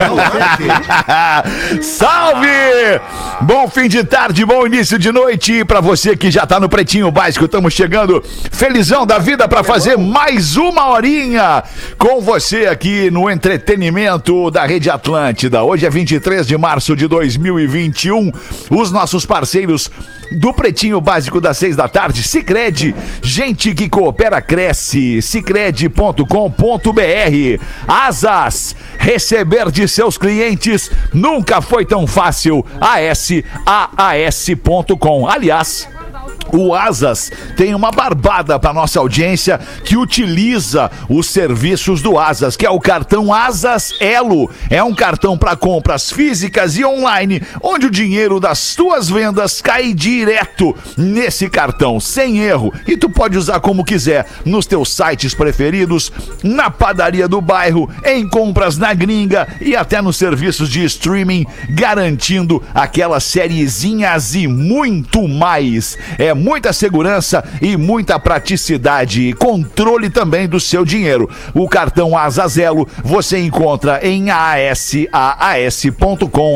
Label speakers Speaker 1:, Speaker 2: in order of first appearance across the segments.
Speaker 1: Salve! Bom fim de tarde, bom início de noite para você que já tá no Pretinho Básico. Estamos chegando felizão da vida para fazer mais uma horinha com você aqui no entretenimento da Rede Atlântida. Hoje é 23 de março de 2021. Os nossos parceiros do Pretinho Básico das seis da tarde, Sicredi, gente que coopera cresce, sicredi.com.br. Asas, receber de seus clientes nunca foi tão fácil. ASAAS.com. Aliás, o Asas tem uma barbada para nossa audiência que utiliza os serviços do Asas, que é o cartão Asas Elo. É um cartão para compras físicas e online, onde o dinheiro das tuas vendas cai direto nesse cartão, sem erro. E tu pode usar como quiser, nos teus sites preferidos, na padaria do bairro, em compras na gringa e até nos serviços de streaming, garantindo aquelas sériezinhas e muito mais. É muita segurança e muita praticidade e controle também do seu dinheiro. O cartão Asazelo você encontra em asaas.com,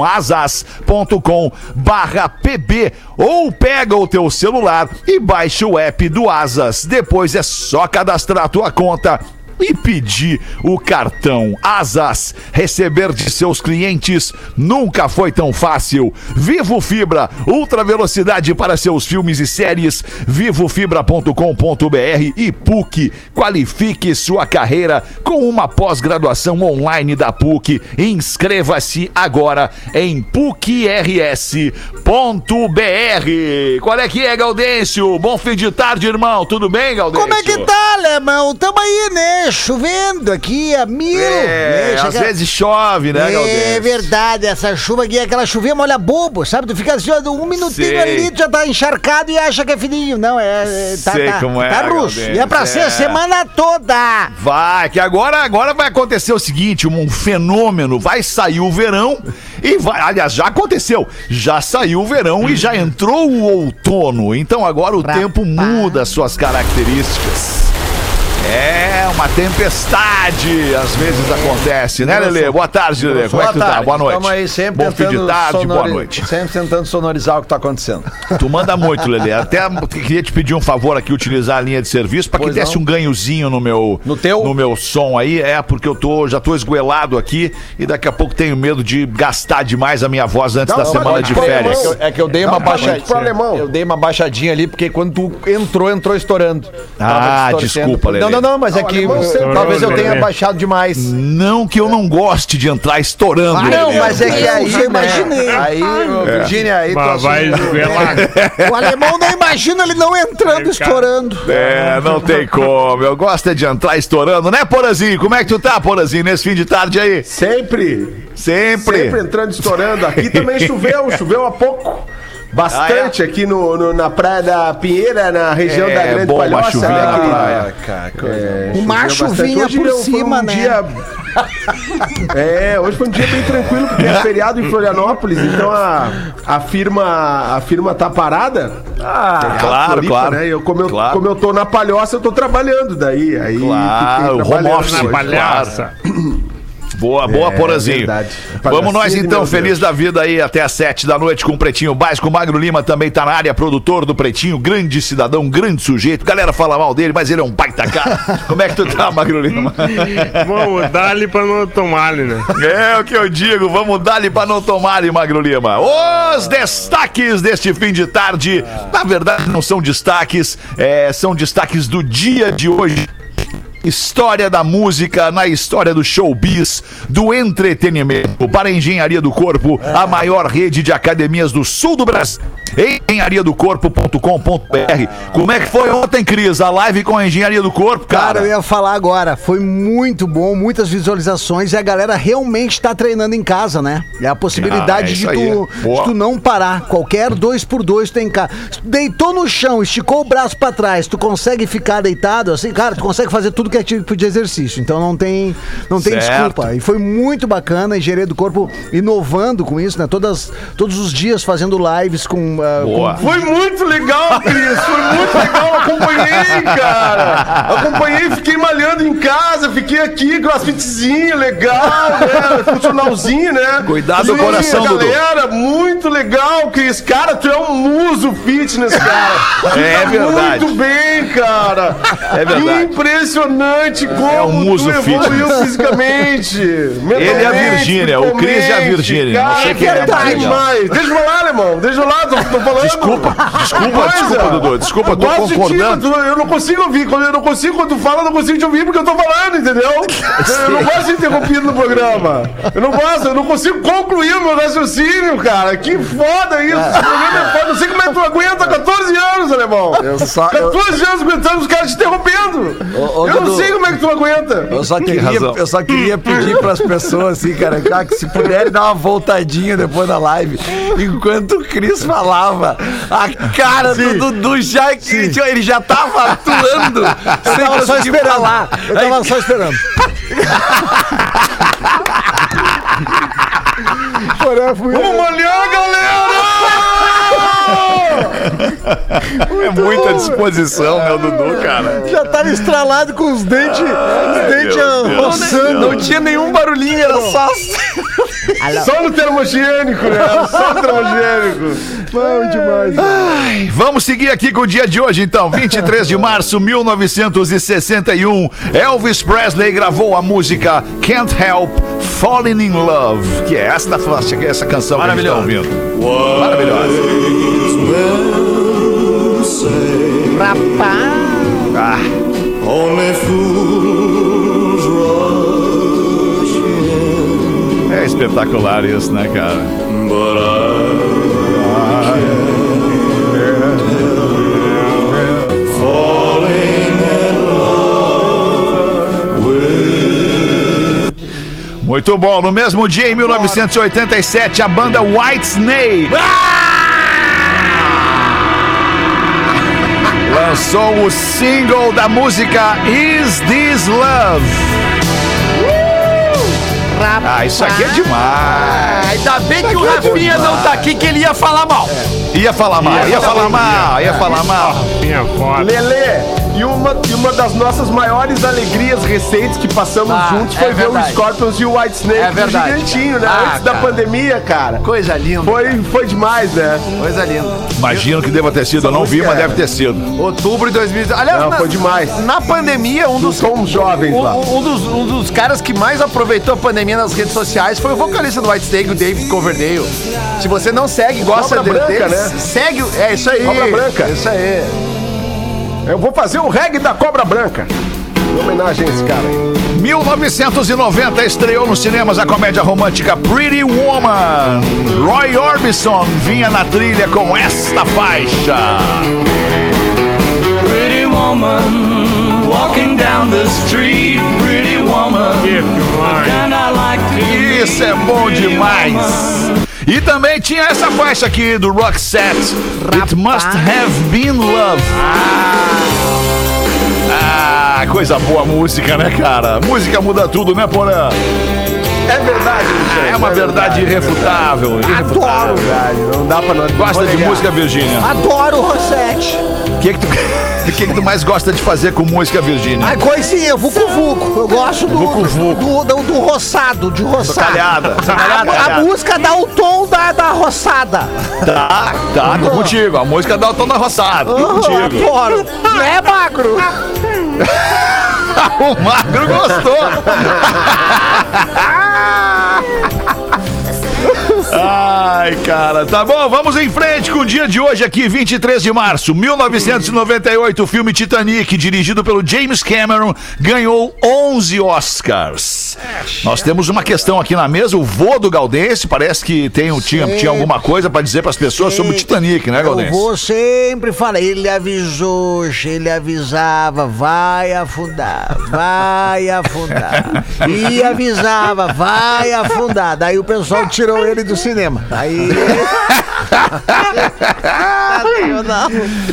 Speaker 1: asas.com barra pb ou pega o teu celular e baixa o app do Asas. Depois é só cadastrar a tua conta e pedir o cartão Asas. Receber de seus clientes nunca foi tão fácil. Vivo Fibra, ultra velocidade para seus filmes e séries. Vivofibra.com.br e PUC. Qualifique sua carreira com uma pós-graduação online da PUC. Inscreva-se agora em PUCRS.br. Qual é que é, Gaudêncio? Bom fim de tarde, irmão. Tudo bem, Gaudêncio?
Speaker 2: Como é que tá, alemão? Tamo aí, né? Chovendo aqui a mil.
Speaker 1: É,
Speaker 2: né?
Speaker 1: às vezes chove, né,
Speaker 2: É
Speaker 1: Gaudêncio?
Speaker 2: verdade, essa chuva aqui, aquela chuvinha molha bobo, sabe? Tu fica assim, ó, um minutinho
Speaker 1: Sei.
Speaker 2: ali, tu já tá encharcado e acha que é fininho. Não, é. é- tá,
Speaker 1: Sei
Speaker 2: tá,
Speaker 1: como é,
Speaker 2: tá russo. E é pra ser
Speaker 1: é.
Speaker 2: a semana toda.
Speaker 1: Vai, que agora, agora vai acontecer o seguinte, um fenômeno, vai sair o verão e vai, aliás, já aconteceu, já saiu o verão e já entrou o outono, então agora o tempo muda suas características. É uma tempestade, às vezes acontece, né, Lele? Boa tarde, Lele. Como é que tu tá? Boa noite.
Speaker 3: Estamos aí sempre
Speaker 1: Bom fim de tarde, boa
Speaker 3: sonori-
Speaker 1: noite.
Speaker 3: Sempre tentando sonorizar o que tá acontecendo.
Speaker 1: Tu manda muito, Lele. Até queria te pedir um favor aqui, utilizar a linha de serviço para que
Speaker 3: Pois
Speaker 1: desse
Speaker 3: não.
Speaker 1: um ganhozinho no meu,
Speaker 3: No teu?
Speaker 1: no meu som aí. É, porque eu tô, já tô esgoelado aqui e daqui a pouco tenho medo de gastar demais a minha voz antes da
Speaker 4: Não,
Speaker 1: semana de férias.
Speaker 3: É que eu dei
Speaker 4: Dá
Speaker 3: uma
Speaker 4: um palito
Speaker 3: baixadinha. Eu dei uma baixadinha ali, porque quando tu entrou, entrou estourando.
Speaker 1: Ah, desculpa, Lelê.
Speaker 3: Não, não, mas é que talvez eu tenha baixado demais.
Speaker 1: Não que eu não goste de entrar estourando.
Speaker 3: Ah, não, mas é que
Speaker 2: Eu
Speaker 3: aí, né,
Speaker 2: imaginei.
Speaker 3: Aí, ô, Virgínia, aí tu
Speaker 5: vai
Speaker 3: assim,
Speaker 5: esguelar.
Speaker 2: O alemão não imagina ele não entrando, estourando.
Speaker 1: É, não tem como. Eu gosto é de entrar estourando, né, Porazinho? Como é que tu tá, Porazinho, nesse fim de tarde aí?
Speaker 4: Sempre,
Speaker 1: Sempre.
Speaker 4: sempre entrando, estourando. Aqui também choveu, choveu há pouco. Bastante aqui no, no- na praia da Pinheira, na região
Speaker 1: É,
Speaker 4: da Grande
Speaker 1: bom uma
Speaker 4: Palhoça.
Speaker 1: chuvinha
Speaker 4: né,
Speaker 1: praia.
Speaker 3: cara, coisa.
Speaker 4: É,
Speaker 2: Uma chuvinha
Speaker 4: Hoje
Speaker 2: por
Speaker 4: eu-
Speaker 2: cima,
Speaker 4: um
Speaker 2: né?
Speaker 4: Dia... É, hoje foi um dia bem tranquilo, porque é feriado em Florianópolis, então a, a, firma, a firma tá parada. Ah,
Speaker 1: claro, claro.
Speaker 4: Né? Eu, como, eu,
Speaker 1: Claro.
Speaker 4: como eu tô na palhoça, eu tô trabalhando daí. Aí
Speaker 1: Claro,
Speaker 4: fiquei
Speaker 1: home office.
Speaker 5: Na
Speaker 4: hoje.
Speaker 5: palhaça.
Speaker 1: Boa, boa,
Speaker 4: É,
Speaker 1: Porazinho.
Speaker 4: verdade.
Speaker 1: Vamos nós então, feliz
Speaker 4: Deus.
Speaker 1: da vida aí até às sete da noite com o Pretinho Básico. O Magro Lima também tá na área, produtor do Pretinho, grande cidadão, grande sujeito. Galera fala mal dele, mas ele é um baita cara. Como é que tu tá, Magro Lima?
Speaker 5: Vamos dar ali pra não tomar ali, né?
Speaker 1: É o que eu digo, vamos dar-lhe pra não tomar, Magro Lima. Os destaques deste fim de tarde, na verdade não são destaques, é, são destaques do dia de hoje. História da música na história do showbiz, do entretenimento. Para a Engenharia do Corpo, a maior rede de academias do sul do Brasil. Engenhariadocorpo.com.br. Como é que foi ontem, Cris? A live com a Engenharia do Corpo,
Speaker 2: Cara, eu
Speaker 1: cara?
Speaker 2: ia falar agora, foi muito bom, muitas visualizações e a galera realmente tá treinando em casa, né? É a
Speaker 1: Ah,
Speaker 2: possibilidade
Speaker 1: é
Speaker 2: de, tu, de tu não parar. Qualquer dois por dois tu tem casa. Tu Deitou no chão, esticou o braço pra trás, tu consegue ficar deitado assim, cara, tu consegue fazer tudo que é tipo de exercício. Então não tem, não tem
Speaker 1: Certo.
Speaker 2: desculpa. E foi muito bacana a engenharia do corpo inovando com isso, né? Todas, todos os dias fazendo lives com. ah,
Speaker 1: Boa.
Speaker 4: Foi muito legal, Cris. Foi muito legal. Acompanhei, cara. Acompanhei, fiquei malhando em casa, fiquei aqui, crossfitzinho, legal, né? Funcionalzinho, né?
Speaker 1: Cuidado do
Speaker 4: E
Speaker 1: coração,
Speaker 4: a
Speaker 1: Dudu.
Speaker 4: galera, muito legal, Cris. Cara, tu é um muso fitness, cara.
Speaker 1: É
Speaker 4: tá
Speaker 1: verdade.
Speaker 4: Muito bem, cara.
Speaker 1: É verdade.
Speaker 4: Impressionante como
Speaker 1: É um muso
Speaker 4: tu evoluiu
Speaker 1: fitness.
Speaker 4: fisicamente.
Speaker 1: Ele e a Virgínia, o Cris e a. Virgínia. Não sei quem é mais
Speaker 4: demais. Deixa eu falar, alemão. Deixa eu lá, tô, tô falando.
Speaker 1: Desculpa, desculpa, desculpa, Dudu. Desculpa, tô
Speaker 4: de ti,
Speaker 1: concordando.
Speaker 4: eu não consigo ouvir. Quando eu não consigo, quando tu fala, eu não consigo te ouvir porque eu tô falando, entendeu? Eu não gosto de ser interrompido no programa. Eu não gosto, eu não consigo concluir o meu raciocínio, cara. Que foda isso. Esse programa é foda. Não sei como é que tu aguenta 14 anos, alemão.
Speaker 3: Eu só- eu-
Speaker 4: 14 anos aguentando os caras te interrompendo.
Speaker 3: Ô, ô,
Speaker 4: eu não
Speaker 3: Dudu.
Speaker 4: sei como é que tu aguenta.
Speaker 3: Eu só, queria, eu só queria pedir pras pessoas, assim, cara, já que se puderem dar uma voltadinha depois da live, enquanto o Cris falava, a cara do Dudu já, ele já tava atuando,
Speaker 2: Eu tava só esperando.
Speaker 3: falar.
Speaker 2: Eu tava só esperando.
Speaker 4: Vamos malhar, galera!
Speaker 1: É muita disposição, meu Dudu, cara.
Speaker 2: Já tava estralado com os dentes, os dentes roçando.
Speaker 3: Não tinha nenhum barulhinho, era só.
Speaker 4: Só no termogênico, né? Só no termogênico.
Speaker 2: Bom demais.
Speaker 1: Vamos seguir aqui com o dia de hoje, então. 23 de março de 1961. Elvis Presley gravou a música Can't Help Falling in Love, que é que é essa canção que a gente tá ouvindo. Maravilhosa. Ah, é espetacular isso, né, cara? Muito bom. No mesmo dia, em 1987, a banda White Snake lançou o single da música Is This Love? Ah, isso aqui é demais.
Speaker 3: Ainda bem que o Rafinha não tá aqui, que ele ia falar mal.
Speaker 1: Ia falar mal, ia falar mal, ia falar mal.
Speaker 5: Foda.
Speaker 4: Lelê, e uma, e uma das nossas maiores alegrias recentes que passamos
Speaker 3: Ah,
Speaker 4: juntos
Speaker 3: é
Speaker 4: foi ver
Speaker 3: verdade.
Speaker 4: o Scorpions e o White Snake
Speaker 3: É verdade,
Speaker 4: gigantinho, né?
Speaker 3: Ah,
Speaker 4: Antes da
Speaker 3: cara.
Speaker 4: pandemia, cara.
Speaker 3: Coisa linda.
Speaker 4: Foi, foi demais, né?
Speaker 3: Coisa linda.
Speaker 1: Imagino que deva ter sido, eu não vi, mas deve ter sido.
Speaker 3: Outubro de 2019. Aliás,
Speaker 4: Não,
Speaker 3: na,
Speaker 4: foi demais.
Speaker 3: na pandemia, um dos,
Speaker 4: Somos jovens
Speaker 3: um,
Speaker 4: lá.
Speaker 3: um dos, um dos caras que mais aproveitou a pandemia nas redes sociais foi o vocalista do White Snake, o David Coverdale. Se você não segue, gosta
Speaker 4: Cobra
Speaker 3: dele,
Speaker 4: branca,
Speaker 3: deles,
Speaker 4: né?
Speaker 3: segue. o- É isso aí.
Speaker 4: Cobra branca.
Speaker 3: Isso aí.
Speaker 4: Eu vou fazer o reggae da Cobra Branca. Em homenagem a esse cara aí.
Speaker 1: 1990 estreou nos cinemas a comédia romântica Pretty Woman. Roy Orbison vinha na trilha com esta faixa.
Speaker 6: Pretty woman walking down the street, pretty woman. Like to
Speaker 1: Isso é bom demais. E também tinha essa faixa aqui do Roxette. It must have been love. Ah, coisa boa a música, né, cara? Música muda tudo, né, Porã?
Speaker 4: É verdade, Michel.
Speaker 1: É uma verdade irrefutável. irrefutável.
Speaker 4: É verdade. Não dá pra não.
Speaker 1: Gosta de música, Virgínia?
Speaker 2: Adoro o Rossetti.
Speaker 1: O que, que, tu, o que, que tu mais gosta de fazer com música, Virgínia?
Speaker 2: Ai, coisinha, vucu vucu. Eu gosto do,
Speaker 1: Vucu vucu.
Speaker 2: do, do, do roçado, de roçado.
Speaker 1: Talhada.
Speaker 2: A, a música dá o tom da, da roçada.
Speaker 1: Tá, tá, tô contigo. A música dá o tom da roçada. Tô
Speaker 2: Uhum,
Speaker 1: contigo.
Speaker 2: adoro. Não é magro?
Speaker 1: o Magro gostou. Ai, cara, tá bom, vamos em frente com o dia de hoje aqui, 23 de março, 1998, o filme Titanic, dirigido pelo James Cameron, ganhou 11 Oscars. Nós temos uma questão aqui na mesa, o vô do Galdense, parece que tem, tinha, tinha alguma coisa pra dizer pras pessoas sobre o Titanic, né, Galdense?
Speaker 2: vou sempre falar. Ele avisou, ele avisava, vai afundar, vai afundar. E avisava, vai afundar. Daí o pessoal tirou ele do cinema. Aí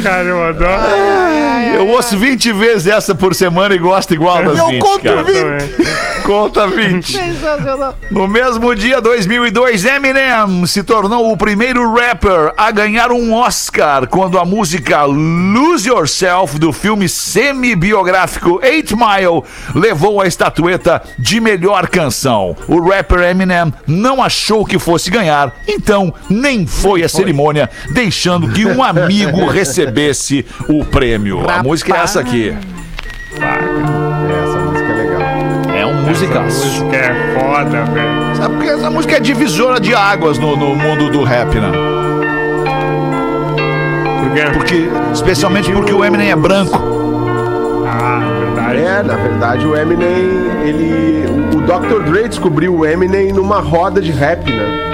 Speaker 5: Cara, eu adoro.
Speaker 1: Eu ouço 20 vezes essa por semana e gosto igual das
Speaker 2: Eu
Speaker 1: 20,
Speaker 2: conto
Speaker 1: cara.
Speaker 2: 20.
Speaker 5: Também.
Speaker 1: Conta 20. No mesmo dia, 2002, Eminem se tornou o primeiro rapper a ganhar um Oscar quando a música Lose Yourself do filme semi-biográfico 8 Mile levou a estatueta de melhor canção. O rapper Eminem não achou que fosse ganhar, então nem foi a cerimônia, deixando que um amigo recebesse o prêmio. A música é essa aqui.
Speaker 4: Essa música é legal.
Speaker 1: É um musicaço.
Speaker 5: música é foda, velho.
Speaker 1: Sabe porque essa música é divisora de águas no, no mundo do rap, né?
Speaker 5: Porque...
Speaker 1: Porque, especialmente porque o Eminem é branco.
Speaker 5: Ah, verdade.
Speaker 4: É, na verdade, o Eminem, ele. O, o Dr. Dre descobriu o Eminem numa roda de rap, né?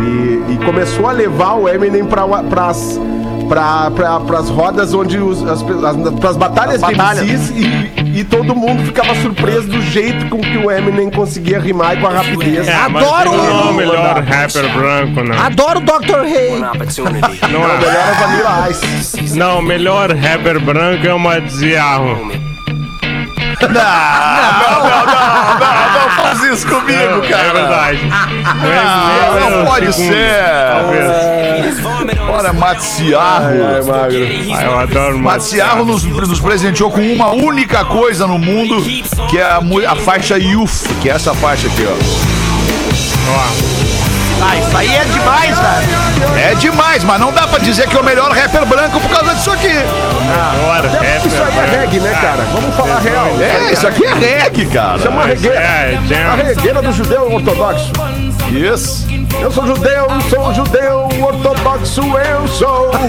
Speaker 4: Ele, e começou a levar o Eminem pra, pras, pra, pra, pras rodas onde os, as, as, pras batalhas de MCs e, e todo mundo ficava surpreso do jeito com que o Eminem conseguia rimar e com a rapidez.
Speaker 5: É,
Speaker 2: Adoro
Speaker 5: não é o melhor rapper branco, não.
Speaker 2: Adoro o Dr. Rei.
Speaker 5: Não,
Speaker 4: O
Speaker 5: é.
Speaker 4: melhor é Vanilla Ice.
Speaker 5: não, melhor rapper branco é o Madziarro.
Speaker 1: Não, não, não, não, não, não faz isso comigo,
Speaker 5: É
Speaker 1: cara.
Speaker 5: verdade.
Speaker 1: Ah,
Speaker 5: é
Speaker 1: não
Speaker 5: o
Speaker 1: pode ser.
Speaker 5: Talvez.
Speaker 1: Olha, Matsiarro.
Speaker 4: Ai, magro.
Speaker 5: Eu adoro
Speaker 1: Matsiarro nos, nos presenteou com uma única coisa no mundo, que é a, a faixa Youth, que é essa faixa aqui, ó.
Speaker 5: Ó,
Speaker 2: Ah, isso aí é demais, velho.
Speaker 1: É demais, mas não dá pra dizer que é o melhor rapper branco por causa disso aqui.
Speaker 5: adoro rapper
Speaker 4: Isso aí é reggae, né, cara? Vamos falar real.
Speaker 1: É, isso aqui é reggae, cara.
Speaker 4: Isso é uma regueira.
Speaker 5: É,
Speaker 4: A
Speaker 5: jam.
Speaker 4: regueira do judeu ortodoxo.
Speaker 1: Isso.
Speaker 4: Eu sou judeu, sou judeu ortodoxo, eu sou.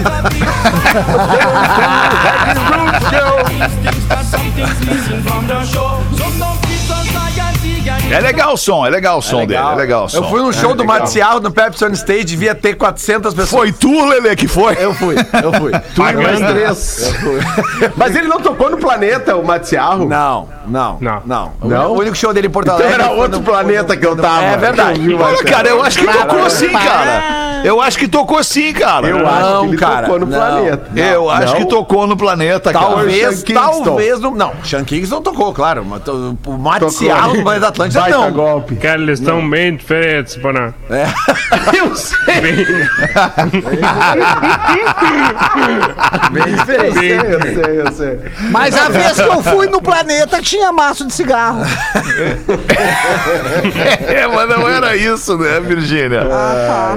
Speaker 1: É legal o som, é legal o som dele, é legal o som.
Speaker 3: Eu fui num show do Matsiarro no Pepsi on Stage, devia ter 400 pessoas.
Speaker 1: Foi tu, Lele, que foi?
Speaker 3: Eu fui, eu fui.
Speaker 4: Tu e mais três. Mas ele não tocou no planeta, o Matsiarro?
Speaker 3: Não, não,
Speaker 5: Não.
Speaker 3: não.
Speaker 4: Não?
Speaker 3: O único show dele em Porto
Speaker 4: Então
Speaker 3: Alegre.
Speaker 4: era
Speaker 3: foi
Speaker 4: outro
Speaker 3: no-
Speaker 4: planeta que eu tava.
Speaker 3: É verdade.
Speaker 1: Olha, cara, eu acho que tocou sim, cara. Eu acho que tocou sim, cara.
Speaker 4: Eu acho
Speaker 3: Não,
Speaker 4: que ele
Speaker 3: cara,
Speaker 4: tocou no
Speaker 3: não.
Speaker 4: planeta.
Speaker 1: Eu acho
Speaker 4: Não?
Speaker 1: que tocou no planeta, cara.
Speaker 3: Talvez,
Speaker 4: Sean Kingston.
Speaker 3: talvez não. Não, Sean Kingston tocou, claro. mas to- O Matsiarro no Planeta Atlântida
Speaker 4: Baita
Speaker 3: não.
Speaker 4: golpe.
Speaker 5: Cara, eles estão bem diferentes, Bonan.
Speaker 4: Eu sei.
Speaker 3: Bem diferente.
Speaker 4: Eu sei, eu sei.
Speaker 2: Mas a vez que eu fui no planeta tinha maço de cigarro.
Speaker 1: É, mas não era isso, né, Virgínia? Ah,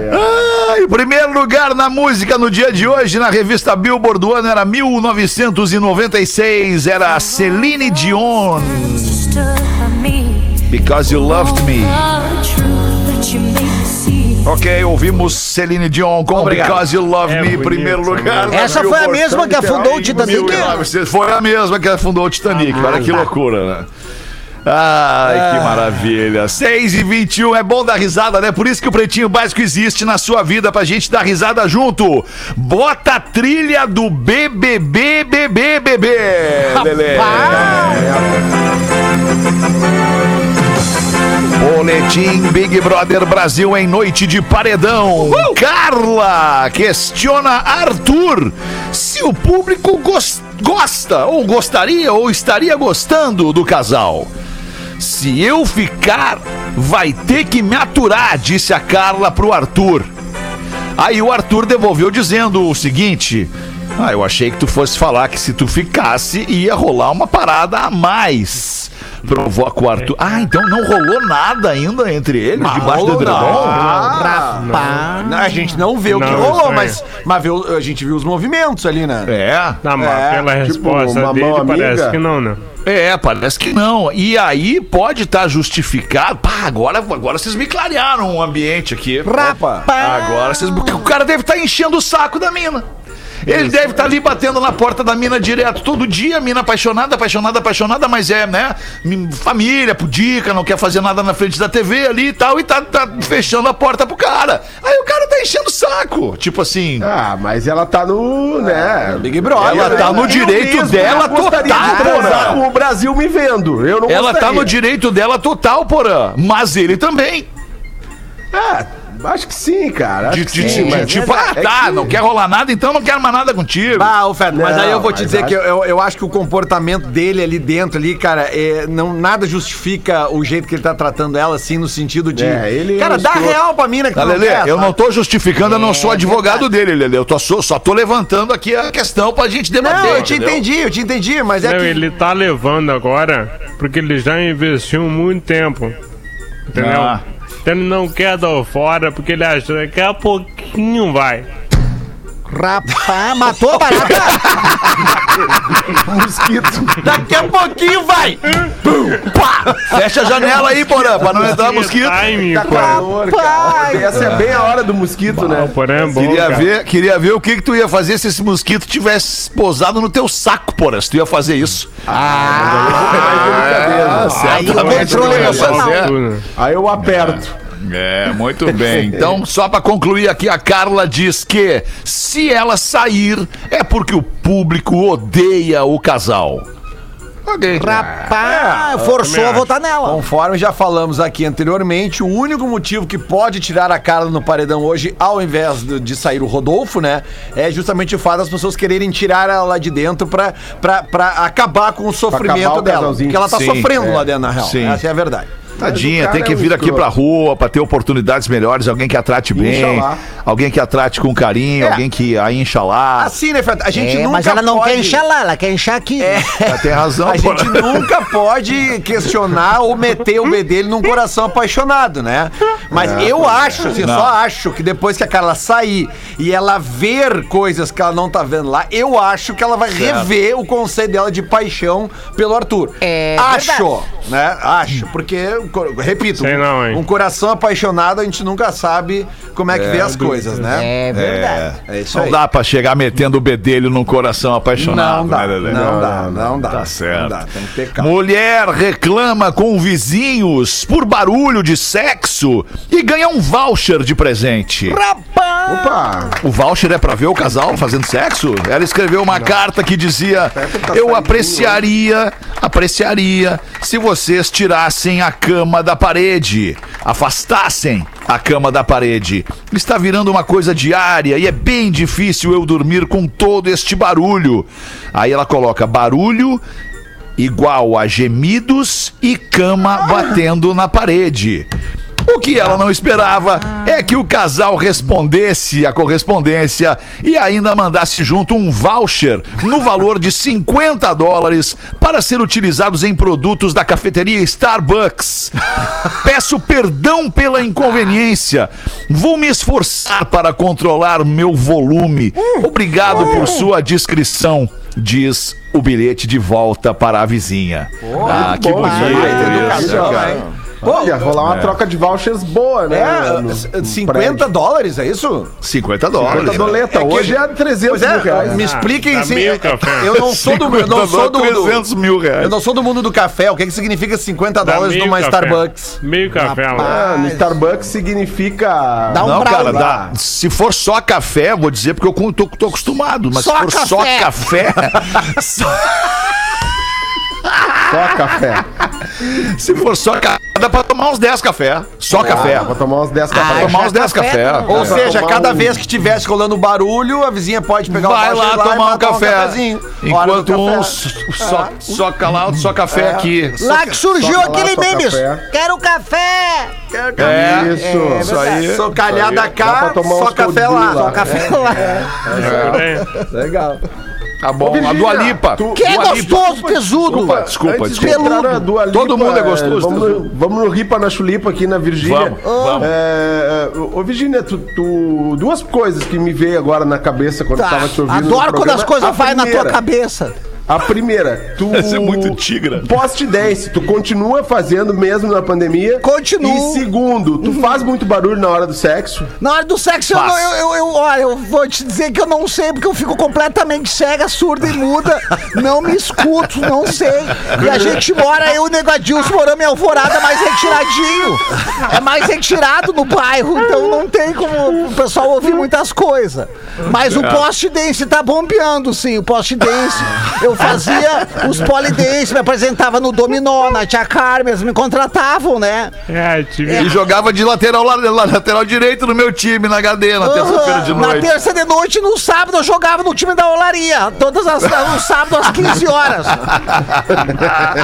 Speaker 1: em primeiro lugar na música no dia de hoje, na revista Billboard do ano era 1996, era Celine Dion, Because You Loved Me. Ok, ouvimos Celine Dion com
Speaker 3: Obrigado.
Speaker 1: Because You Love
Speaker 5: É
Speaker 1: Me em primeiro
Speaker 5: essa
Speaker 1: lugar.
Speaker 2: Essa foi a mesma que afundou o Titanic?
Speaker 1: 1900. Foi a mesma que afundou o Titanic. Olha que loucura, né? Ai, que maravilha. 6 e 21 é bom dar risada, né? Por isso que o Pretinho Básico existe na sua vida, pra gente dar risada junto. Bota a trilha do BBB, BBB, BBB, Lelê. Boletim Big Brother Brasil em noite de paredão. Carla questiona Arthur se o público gos- gosta, ou gostaria, ou estaria gostando do casal. Se eu ficar, vai ter que me aturar, disse a Carla pro Arthur. Aí o Arthur devolveu dizendo o seguinte: Ah, eu achei que tu fosse falar que se tu ficasse ia rolar uma parada a mais. Provoca o Arthur. Ah, então não rolou nada ainda entre eles, debaixo do edredom?
Speaker 3: não. Não, a gente não vê o que
Speaker 5: Não,
Speaker 3: rolou,
Speaker 5: estranho.
Speaker 3: mas, mas viu- a gente viu os movimentos ali, né?
Speaker 1: É.
Speaker 5: Não, mas
Speaker 3: É,
Speaker 5: pela
Speaker 4: tipo,
Speaker 5: resposta
Speaker 4: uma
Speaker 5: dele,
Speaker 4: mão
Speaker 5: parece
Speaker 4: amiga.
Speaker 5: que não, né?
Speaker 1: É, parece que não. E aí pode estar justificado. Pá, agora, agora vocês me clarearam o ambiente aqui.
Speaker 3: Opa.
Speaker 1: Agora vocês. O cara deve estar enchendo o saco da mina. Ele deve estar ali batendo na porta da mina direto todo dia, mina apaixonada, apaixonada, apaixonada, mas é, né? Família, pudica, não quer fazer nada na frente da TV ali e tal, e tá, tá fechando a porta pro cara. Aí o cara tá enchendo o saco. Tipo assim.
Speaker 4: Ah, mas ela tá no, né?
Speaker 3: Big Brother.
Speaker 1: Ela tá no
Speaker 4: Eu
Speaker 1: direito
Speaker 4: mesmo
Speaker 1: dela total,
Speaker 4: com o Brasil me vendo. Eu não
Speaker 1: Ela tá
Speaker 4: gostaria.
Speaker 1: no direito dela total, porã. Mas ele também.
Speaker 4: Ah, Acho que sim, cara.
Speaker 1: De, de-
Speaker 4: sim,
Speaker 1: de- tipo,
Speaker 4: é-
Speaker 1: ah,
Speaker 4: é
Speaker 1: tá,
Speaker 4: que-
Speaker 1: não quer rolar nada, então não quero mais nada contigo.
Speaker 3: Ah, ô Feto, mas aí eu vou te dizer
Speaker 4: acho-
Speaker 3: que eu, eu acho que o comportamento dele ali dentro, ali, cara, é, não, nada justifica o jeito que ele tá tratando ela, assim, no sentido de.
Speaker 4: É, ele é
Speaker 3: cara,
Speaker 4: um
Speaker 3: dá real pra mina que tu não
Speaker 1: Lelê,
Speaker 3: quer,
Speaker 1: eu
Speaker 3: sabe?
Speaker 1: não tô justificando, eu não sou advogado dele, Lelê. Eu tô, só, só tô levantando aqui a questão pra gente debater.
Speaker 3: Não, eu te
Speaker 1: entendeu?
Speaker 3: entendi, eu te entendi, mas é
Speaker 5: Não,
Speaker 3: que.
Speaker 5: ele tá levando agora porque ele já investiu muito tempo. Entendeu?
Speaker 1: Ah.
Speaker 5: Ele não quer dar fora porque ele acha que daqui a pouquinho vai.
Speaker 2: Rapaz, matou a barata.
Speaker 4: Mosquito.
Speaker 3: Daqui a pouquinho vai!
Speaker 1: Fecha a janela aí, Porã, pra não entrar mosquito.
Speaker 4: Tá
Speaker 5: pô.
Speaker 4: calor, cara. Essa é bem a hora do mosquito,
Speaker 5: Ah,
Speaker 4: né?
Speaker 5: o porém é bom,
Speaker 1: Queria
Speaker 5: cara.
Speaker 1: ver, queria ver o que, que tu ia fazer se esse mosquito tivesse posado no teu saco, Porã. Se tu ia fazer isso.
Speaker 4: Ah,
Speaker 2: Aí
Speaker 1: certamente
Speaker 2: entrou
Speaker 1: tu ia
Speaker 2: emocional.
Speaker 1: fazer.
Speaker 5: Tudo.
Speaker 4: Aí eu aperto.
Speaker 1: É, muito bem. Então, só pra concluir aqui, a Carla diz que se ela sair é porque o público odeia o casal. Ok.
Speaker 2: Rapaz, forçou a votar nela.
Speaker 3: Conforme já falamos aqui anteriormente, o único motivo que pode tirar a Carla no paredão hoje, ao invés de, de sair o Rodolfo, né? É justamente o fato das pessoas quererem tirar ela lá de dentro pra, pra, pra acabar com o sofrimento
Speaker 4: o
Speaker 3: dela.
Speaker 4: casalzinho.
Speaker 3: Porque ela tá
Speaker 1: Sim,
Speaker 3: sofrendo
Speaker 1: é.
Speaker 3: lá dentro, na real.
Speaker 1: Sim.
Speaker 3: Essa é a verdade.
Speaker 1: Tadinha, tem que
Speaker 4: é um
Speaker 1: vir aqui
Speaker 4: escroto.
Speaker 1: pra rua pra ter oportunidades melhores, alguém que a trate bem,
Speaker 4: Inxalá.
Speaker 1: alguém que a trate com carinho,
Speaker 3: É.
Speaker 1: alguém que a incha lá.
Speaker 3: Assim, né, Feta? A gente
Speaker 2: É,
Speaker 3: nunca
Speaker 2: mas ela não
Speaker 3: pode...
Speaker 2: quer lá, ela quer inchar aqui.
Speaker 3: É.
Speaker 1: Tem razão,
Speaker 3: A gente nunca pode questionar ou meter o bedelho num coração apaixonado, né? Mas eu acho, assim,
Speaker 1: Não.
Speaker 3: só acho que depois que a Carla sair e ela ver coisas que ela não tá vendo lá, eu acho que ela vai rever o conceito dela de paixão pelo Arthur.
Speaker 2: É
Speaker 3: acho, né? Acho, porque, repito,
Speaker 5: Sei não, hein?
Speaker 3: um coração apaixonado a gente nunca sabe como é que vê as coisas, né?
Speaker 2: É verdade.
Speaker 3: É isso
Speaker 1: Não
Speaker 3: aí.
Speaker 1: dá pra chegar metendo o bedelho num coração apaixonado,
Speaker 3: Não dá,
Speaker 1: né, Lelê?
Speaker 3: não dá, não dá.
Speaker 1: Tá certo.
Speaker 3: Não dá, tem que ter calma.
Speaker 1: Mulher reclama com vizinhos por barulho de sexo e ganha um voucher de presente.
Speaker 2: Rapaz!
Speaker 4: Opa!
Speaker 1: O voucher é pra ver o casal fazendo sexo? Ela escreveu uma carta que dizia:
Speaker 4: tá
Speaker 1: Eu apreciaria, apreciaria se vocês tirassem a cama da parede, afastassem a cama da parede. Está virando uma coisa diária e é bem difícil eu dormir com todo este barulho. Aí ela coloca barulho igual a gemidos e cama batendo na parede. O que ela não esperava é que o casal respondesse a correspondência e ainda mandasse junto um voucher no valor de 50 dólares para ser utilizados em produtos da cafeteria Starbucks. Peço perdão pela inconveniência. Vou me esforçar para controlar meu volume. Obrigado por sua discrição, diz o bilhete de volta para a vizinha. ah, que
Speaker 4: bom,
Speaker 1: bonito
Speaker 4: isso
Speaker 1: cara.
Speaker 4: Hein? Olha, rolar uma troca de vouchers boa, né?
Speaker 3: É,
Speaker 4: no- no
Speaker 3: 50
Speaker 4: prédio.
Speaker 3: dólares, é isso?
Speaker 1: 50 dólares.
Speaker 4: 50 doleta.
Speaker 3: É
Speaker 4: Hoje é 300
Speaker 3: Pois é,
Speaker 4: mil reais.
Speaker 3: me expliquem
Speaker 5: tá
Speaker 3: se.
Speaker 5: meio café.
Speaker 3: Eu não sou do, eu não sou do,
Speaker 1: 300 mil reais.
Speaker 3: eu não sou do mundo do café. O que, que significa 50
Speaker 5: Dá
Speaker 3: dólares numa
Speaker 5: café.
Speaker 3: Starbucks?
Speaker 5: Meio café lá.
Speaker 4: Ah, no Starbucks significa.
Speaker 2: Dá um
Speaker 1: Não, cara, dá. se for só café, vou dizer porque eu tô, tô acostumado, mas
Speaker 2: Só
Speaker 1: se for só
Speaker 2: café.
Speaker 1: café, só-
Speaker 4: Só café.
Speaker 1: se for só café, dá pra tomar uns 10 café. Só café.
Speaker 4: Ah, Vou tomar uns 10
Speaker 1: Dá pra
Speaker 4: café.
Speaker 1: tomar uns 10
Speaker 2: café,
Speaker 1: café.
Speaker 2: não.
Speaker 3: Ou
Speaker 4: pra
Speaker 3: seja, cada
Speaker 4: um-
Speaker 3: vez que tivesse rolando barulho, a vizinha pode pegar
Speaker 1: Vai
Speaker 3: o
Speaker 1: lá
Speaker 3: voucher
Speaker 1: tomar um café.
Speaker 3: do
Speaker 1: Enquanto
Speaker 3: café.
Speaker 1: um só, só calado, só café aqui.
Speaker 2: Lá que surgiu aquele
Speaker 4: lá,
Speaker 2: meme.
Speaker 4: café.
Speaker 2: Quero café!
Speaker 1: É,
Speaker 4: Isso.
Speaker 1: isso aí.
Speaker 3: Sou calhada
Speaker 4: Dá
Speaker 3: cá,
Speaker 4: pra
Speaker 3: só café lá.
Speaker 4: lá.
Speaker 3: Só café.
Speaker 2: Café lá.
Speaker 5: Por aí.
Speaker 4: Legal.
Speaker 1: Tá bom. A
Speaker 4: Virgínia,
Speaker 1: Dua Lipa.
Speaker 4: tu-
Speaker 2: Que é gostoso, tesudo!
Speaker 1: Desculpa, desculpa,
Speaker 4: Antes de
Speaker 1: desculpa.
Speaker 4: na Dua Lipa,
Speaker 1: Todo mundo é
Speaker 4: é,
Speaker 1: gostoso,
Speaker 4: Vamos no, vamos no Ripa na Chulipa aqui na Virgínia.
Speaker 1: Vamos, vamos.
Speaker 4: É, ô, Virgínia, tu, tu- duas coisas que me veio agora na cabeça quando
Speaker 2: Tá.
Speaker 4: tava te ouvindo.
Speaker 2: Adoro quando as coisas
Speaker 4: A
Speaker 2: vai na tua cabeça.
Speaker 4: A primeira, tu.
Speaker 1: Você é muito tigra.
Speaker 4: Post dance, tu continua fazendo mesmo na pandemia?
Speaker 2: Continuo.
Speaker 4: E segundo, tu faz muito barulho na hora do sexo?
Speaker 2: Na hora do sexo, eu, eu, eu, eu- olha, eu vou te dizer que eu não sei, porque eu fico completamente cega, surda e muda. Não me escuto, não sei. E a gente mora, eu, o Negadilson, moramos em Alvorada, mais retiradinho. É mais retirado no bairro, então não tem como o pessoal ouvir muitas coisas. Mas o post dance tá bombeando, sim. O post dance, eu eu fazia os polidense, me apresentava no Dominó, na Tia Carmen, eles me contratavam, né?
Speaker 5: É, tive...
Speaker 1: E jogava de lateral, la- la- lateral direito no meu time, na HD, na terça-feira de
Speaker 2: Aham, Na
Speaker 1: noite.
Speaker 2: terça de noite, no sábado, eu jogava no time da Olaria. Todas as no sábado às 15 horas.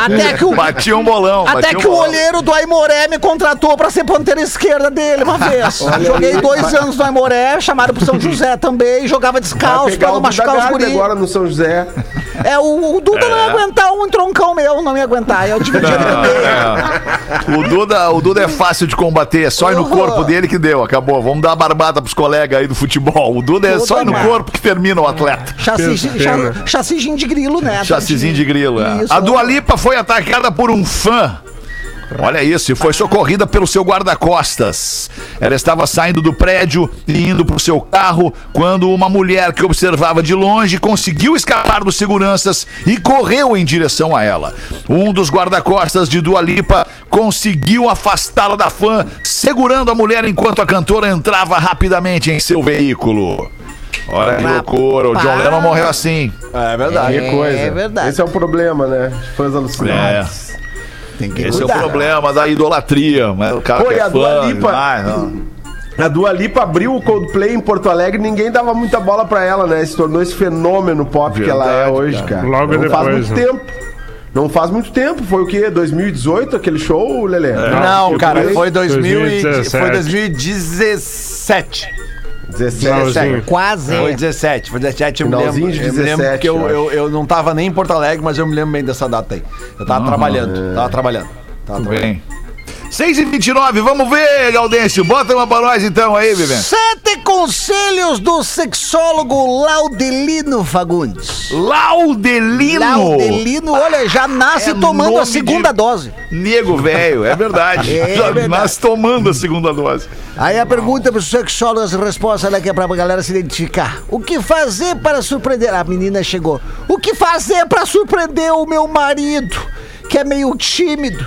Speaker 2: Até que o,
Speaker 1: Batia um bolão.
Speaker 2: até
Speaker 1: batia um
Speaker 2: que o
Speaker 1: bolão.
Speaker 2: olheiro do Aimoré me contratou pra ser ponteira esquerda dele uma vez. Joguei
Speaker 4: aí.
Speaker 2: dois anos no Aimoré, chamaram pro São José também, jogava descalço pra não machucar os guris.
Speaker 4: agora no São José.
Speaker 2: É, o, o Duda não ia aguentar um troncão meu, não ia aguentar. Eu no meio.
Speaker 1: É. O Duda, o Duda é fácil de combater, é só ir no
Speaker 2: Uhum.
Speaker 1: corpo dele que deu, acabou. Vamos dar a barbada pros colegas aí do futebol. O Duda é
Speaker 2: Duda,
Speaker 1: só ir no
Speaker 2: mano.
Speaker 1: corpo que termina o atleta.
Speaker 2: Chassizinho de grilo, né?
Speaker 1: Chassizinho de grilo. é.
Speaker 2: Isso.
Speaker 1: A Dua Lipa foi atacada por um fã. Olha isso, e foi socorrida pelo seu guarda-costas. Ela estava saindo do prédio e indo para o seu carro quando uma mulher que observava de longe conseguiu escapar dos seguranças e correu em direção a ela. Um dos guarda-costas de Dua Lipa conseguiu afastá-la da fã, segurando a mulher enquanto a cantora entrava rapidamente em seu veículo. Olha que loucura, o John Lennon morreu assim.
Speaker 3: É verdade.
Speaker 4: Que coisa.
Speaker 2: É verdade.
Speaker 4: Esse é o problema, né? Fãs alucinados.
Speaker 2: Tem que
Speaker 1: Esse é o
Speaker 2: cuidar.
Speaker 1: problema da idolatria. Mas o cara
Speaker 4: Pô,
Speaker 1: que é
Speaker 4: a
Speaker 1: fã,
Speaker 4: Lipa-
Speaker 1: demais, não.
Speaker 4: A Dua Lipa abriu o Coldplay em Porto Alegre e ninguém dava muita bola pra ela, né? Se tornou esse fenômeno pop que ela é
Speaker 1: Verdade,
Speaker 4: hoje, cara.
Speaker 5: Logo
Speaker 4: Não faz
Speaker 5: depois,
Speaker 4: muito
Speaker 5: né?
Speaker 4: tempo. Não faz muito tempo. Foi o quê? 2018 aquele show, Lelê?
Speaker 3: Não, cara, foi 2000 e,
Speaker 5: 2017.
Speaker 3: foi 2017.
Speaker 4: 17.
Speaker 5: Finalzinho.
Speaker 2: Quase.
Speaker 3: Foi 17, foi 17, eu me lembro.
Speaker 4: de
Speaker 3: eu me lembro
Speaker 4: 17,
Speaker 3: que eu,
Speaker 4: eu
Speaker 3: eu, não tava nem em Porto Alegre, mas eu me lembro bem dessa data aí. Eu tava trabalhando, tava trabalhando. Tava
Speaker 1: Tudo
Speaker 3: trabalhando.
Speaker 1: bem. 6 e 29 vamos ver, Gaudêncio. Bota uma pra nós então aí, Vivendo.
Speaker 2: Sete conselhos do sexólogo Laudelino Fagundes.
Speaker 1: Laudelino.
Speaker 2: Laudelino, olha, já nasce
Speaker 1: É
Speaker 2: tomando a segunda
Speaker 1: de-
Speaker 2: dose.
Speaker 1: Nego velho, é verdade.
Speaker 2: É
Speaker 1: Já
Speaker 2: verdade.
Speaker 1: nasce tomando a segunda dose.
Speaker 2: Aí a pergunta pro sexólogo, as respostas né, que é pra galera se identificar. O que fazer para surpreender? A menina chegou. O que fazer para surpreender o meu marido, que é meio tímido?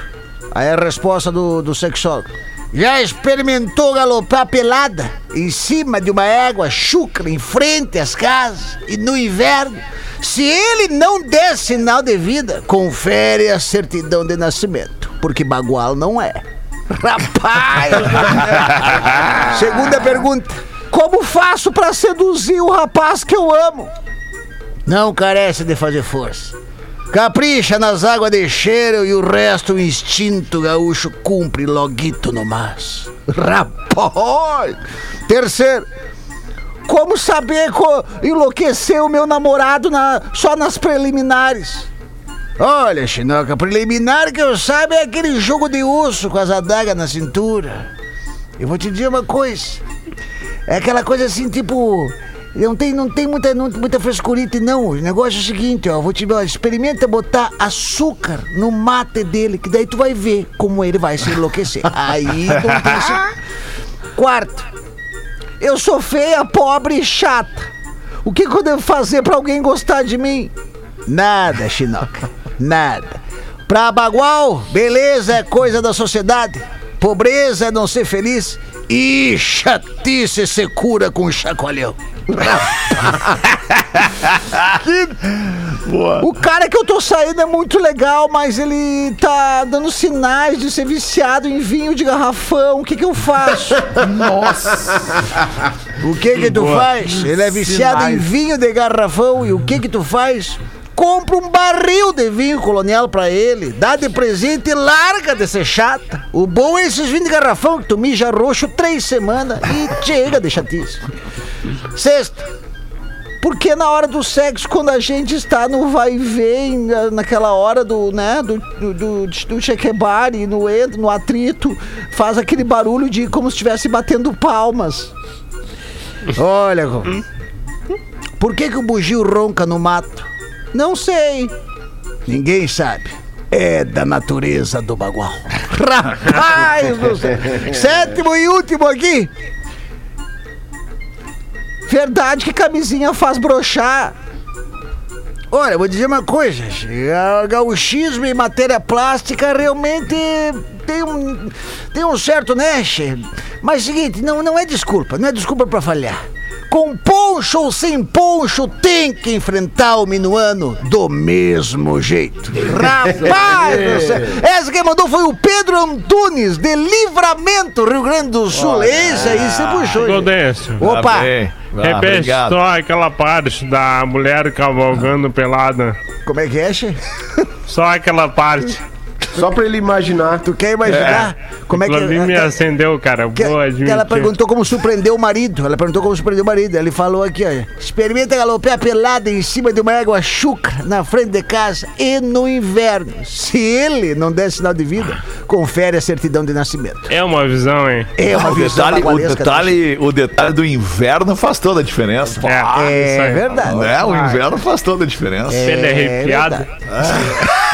Speaker 2: Aí a resposta do, do sexólogo. Já experimentou galopar pelada em cima de uma égua chucra em frente às casas e no inverno? Se ele não der sinal de vida, confere a certidão de nascimento, porque bagual não é. Rapaz! Segunda pergunta. Como faço pra seduzir o rapaz que eu amo? Não carece de fazer força. Capricha nas águas de cheiro e o resto o instinto gaúcho cumpre loguito no mas. Rapaz! Terceiro. Como saber co enlouquecer o meu namorado na- só nas preliminares? Olha, Chinoca, preliminar que eu saiba é aquele jogo de urso com as adagas na cintura. Eu vou te dizer uma coisa. É aquela coisa assim, tipo. Não tem, não tem muita, não, muita frescurita, não. O negócio é o seguinte, ó. Vou te ó, experimenta botar açúcar no mate dele, que daí tu vai ver como ele vai se enlouquecer. Aí se- Quarto, eu sou feia, pobre e chata. O que, que eu devo fazer pra alguém gostar de mim? Nada, Chinoca. Nada. Pra Bagual, beleza é coisa da sociedade. Pobreza é não ser feliz. E chatice se cura com chacoalhão. O cara que eu tô saindo é muito legal, mas ele tá dando sinais de ser viciado em vinho de garrafão. O que que eu faço? Nossa! O que que tu faz? Ele é viciado em vinho de garrafão e o que que tu faz? Compra um barril de vinho colonial pra ele, dá de presente e larga de ser chata. O bom é esses vinhos de garrafão que tu mija roxo três semanas e chega de chatice. Sexto, porque na hora do sexo, quando a gente está no vai e naquela hora do, né, do, do, do, do chequebare, no, no atrito, faz aquele barulho de como se estivesse batendo palmas. Olha, por que, que o bugio ronca no mato? Não sei. Ninguém sabe. É da natureza do bagual. Rapaz do céu. Sétimo e último aqui. Verdade que camisinha faz brochar. Olha, vou dizer uma coisa. O gauchismo e matéria plástica realmente tem um, tem um certo, né? Mas seguinte, não, não é desculpa, não é desculpa pra falhar. Com poncho ou sem poncho, tem que enfrentar o minuano do mesmo jeito. Rapaz, do céu. essa quem mandou foi o Pedro Antunes, de Livramento, Rio Grande do Sul. Esse aí você puxou.
Speaker 1: Tá
Speaker 2: Opa,
Speaker 1: bem. Ah,
Speaker 5: Repete
Speaker 1: obrigado.
Speaker 5: só aquela parte da mulher cavalgando pelada.
Speaker 2: como é que é, che?
Speaker 5: Só aquela parte.
Speaker 4: Só pra ele imaginar.
Speaker 2: Tu quer imaginar como é que...
Speaker 5: Ali me acendeu, cara.
Speaker 2: Que, que
Speaker 5: admitir.
Speaker 2: ela perguntou como surpreender o marido. Ela perguntou como surpreender o marido. Ele falou aqui, olha. Experimenta galopear pelada em cima de uma égua chucra na frente de casa e no inverno. Se ele não der sinal de vida, confere a certidão de nascimento.
Speaker 5: É uma visão, hein?
Speaker 2: É uma
Speaker 1: O
Speaker 2: visão
Speaker 1: detalhe, o,
Speaker 2: bagualesca,
Speaker 1: detalhe, o detalhe do inverno faz toda a diferença.
Speaker 5: É, isso
Speaker 2: É
Speaker 5: aí.
Speaker 2: verdade.
Speaker 1: Né? O inverno faz toda a diferença.
Speaker 5: Pele
Speaker 2: É
Speaker 5: arrepiada.
Speaker 2: verdade.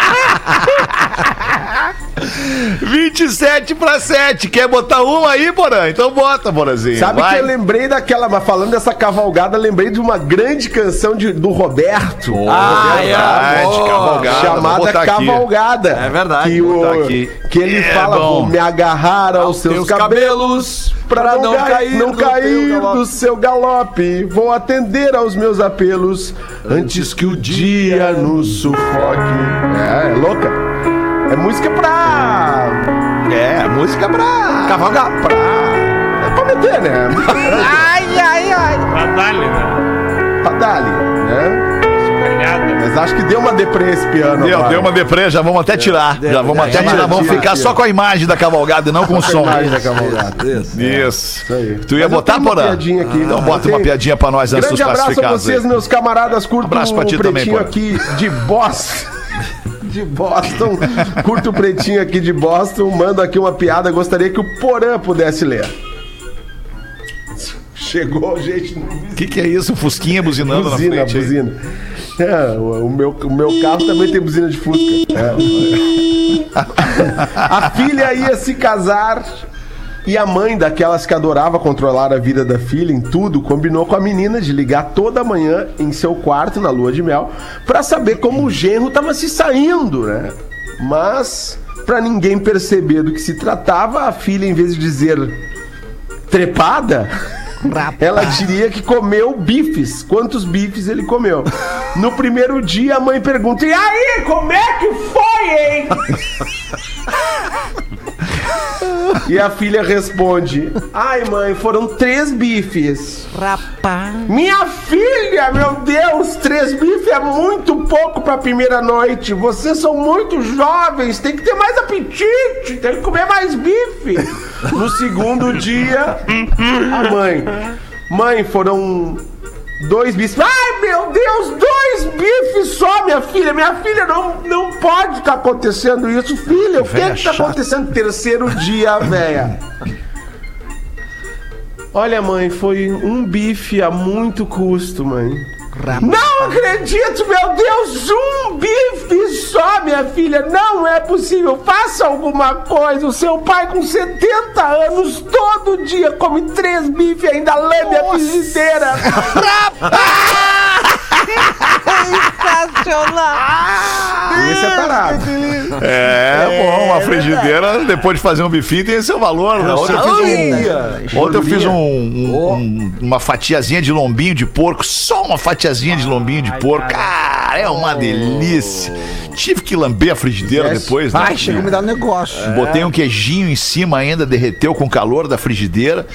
Speaker 1: 27 para 7. Quer botar uma aí, Porã? Então bota, Porazinho.
Speaker 4: Sabe
Speaker 1: Vai.
Speaker 4: que eu lembrei daquela, mas falando dessa cavalgada, lembrei de uma grande canção de- do Roberto.
Speaker 3: Ah, é.
Speaker 1: Verdade, cavalgada.
Speaker 4: Chamada
Speaker 1: botar aqui.
Speaker 4: Cavalgada.
Speaker 3: É verdade,
Speaker 4: Que, o,
Speaker 1: aqui.
Speaker 4: que ele
Speaker 1: É
Speaker 4: fala,
Speaker 1: bom.
Speaker 4: vou me agarrar aos seus, cabelos, pra não, cair, não
Speaker 3: do
Speaker 4: cair do seu galope. Vou atender aos meus apelos antes que o dia nos sufoque. É, é louca. É música pra.
Speaker 1: É, música pra.
Speaker 4: cavalgar. Pra. É pra meter, né?
Speaker 2: Ai, ai, ai.
Speaker 5: Pra dar-lhe, né?
Speaker 4: pra dar né? Mas acho que deu uma deprê esse piano.
Speaker 1: Deu, deu uma deprê, já vamos até tirar. Já vamos até
Speaker 4: tira,
Speaker 1: tirar. Vamos ficar
Speaker 4: tira.
Speaker 1: só com a imagem da cavalgada e não com o som.
Speaker 4: Imagem da cavalgada.
Speaker 1: Isso.
Speaker 4: Isso aí.
Speaker 1: Tu ia
Speaker 4: Mas
Speaker 1: botar, Porã?
Speaker 4: piadinha aqui.
Speaker 1: Então bota uma piadinha pra nós antes dos
Speaker 4: Grande abraço a
Speaker 1: classificados.
Speaker 4: vocês,
Speaker 1: aí.
Speaker 4: meus camaradas. Curto
Speaker 1: Abraço pra ti também,
Speaker 4: aqui de Boston. De Boston. Curto o pretinho aqui de Boston. Mando aqui uma piada. Gostaria que o Porã pudesse ler. Chegou, gente.
Speaker 1: O que, que é isso? Fusquinha buzinando
Speaker 4: Buzina,
Speaker 1: na frente.
Speaker 4: buzina. É, o, o meu, o meu carro também tem buzina de Fusca. É. a filha ia se casar e a mãe daquelas que adorava controlar a vida da filha em tudo, combinou com a menina de ligar toda manhã em seu quarto na lua de mel pra saber como o genro tava se saindo, né? Mas pra ninguém perceber do que se tratava, a filha em vez de dizer trepada, ela diria que comeu bifes. Quantos bifes ele comeu? No primeiro dia, a mãe pergunta: E aí, como é que foi, hein? E a filha responde: Ai, mãe, foram três bifes.
Speaker 2: Rapaz.
Speaker 4: Minha filha, meu Deus, três bifes é muito pouco pra primeira noite. Vocês são muito jovens, tem que ter mais apetite, tem que comer mais bife. No segundo dia, a mãe. Mãe, foram dois bifes. Ai, meu Deus, dois bifes só, minha filha. Minha filha, não, não pode estar acontecendo isso. Filha, o que
Speaker 1: Véia
Speaker 4: que tá
Speaker 1: chata.
Speaker 4: acontecendo? Terceiro dia, véia. Olha, mãe, foi um bife a muito custo, mãe. Não acredito, meu Deus! Um bife minha filha! Não é possível! Faça alguma coisa! O seu pai, com 70 anos, todo dia come três bifes e ainda lambe a frigideira!
Speaker 2: Sensacional.
Speaker 4: Esse é tarado.
Speaker 1: É, bom, uma frigideira, depois de fazer um bifinho, tem seu valor. Né? Ontem eu fiz, um, ontem eu fiz um- um- um- uma fatiazinha de lombinho de porco, só uma fatiazinha de lombinho de porco. Cara, é uma delícia. Tive que lamber a frigideira depois, né?
Speaker 2: Ai, chegou a me dar um negócio.
Speaker 1: Botei um queijinho em cima ainda, derreteu com o calor da frigideira.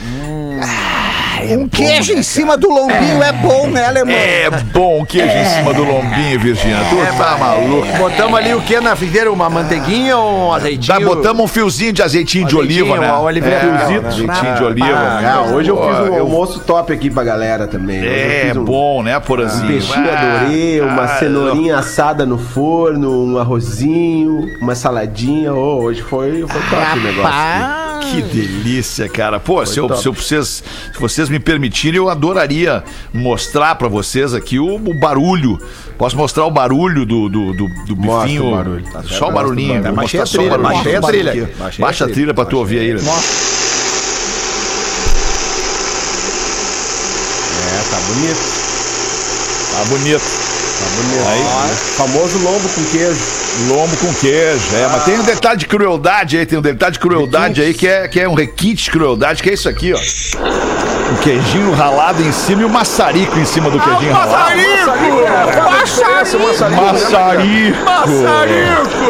Speaker 2: Um queijo em cima do lombinho é bom, né, alemão?
Speaker 1: É bom o queijo em cima do lombinho, Virgínia. Tu tá maluco.
Speaker 3: Botamos ali o que na frigideira? Uma manteiguinha ou um azeitinho?
Speaker 1: Já botamos um fiozinho de azeitinho de oliva, né?
Speaker 3: uma
Speaker 1: é, azeitinho de oliva.
Speaker 4: Ah,
Speaker 1: né?
Speaker 4: hoje eu fiz um almoço top aqui pra galera também.
Speaker 1: É
Speaker 4: um-
Speaker 1: bom, né, Porazinho?
Speaker 4: Peixinho
Speaker 1: Ah,
Speaker 4: adorei, uma
Speaker 1: ah,
Speaker 4: cenourinha assada no forno, um arrozinho, uma saladinha. Oh, hoje foi, foi top o negócio.
Speaker 1: Que delícia, cara. Pô, se, eu, se, eu- vocês, se vocês me permitirem, eu adoraria mostrar pra vocês aqui o, o barulho. Posso mostrar o barulho do, do, do, do
Speaker 4: Mostra
Speaker 1: bifinho?
Speaker 4: o barulho, tá
Speaker 1: só o barulhinho. Mostrar
Speaker 3: Baixei a trilha, baixei a
Speaker 1: Baixa
Speaker 3: trilha.
Speaker 1: Baixa a
Speaker 3: trilha,
Speaker 1: pra tu ouvir aí. né?
Speaker 4: É, tá bonito.
Speaker 1: Tá bonito.
Speaker 4: Famoso lombo com queijo.
Speaker 1: Lombo com queijo. É, mas tem um detalhe de crueldade aí, tem um detalhe de crueldade aí que é, que é um requinte de crueldade, que é isso aqui, ó. Um queijinho ralado em cima e o maçarico em cima do queijinho ralado.
Speaker 4: Maçarico! Maçarico!
Speaker 1: Maçarico!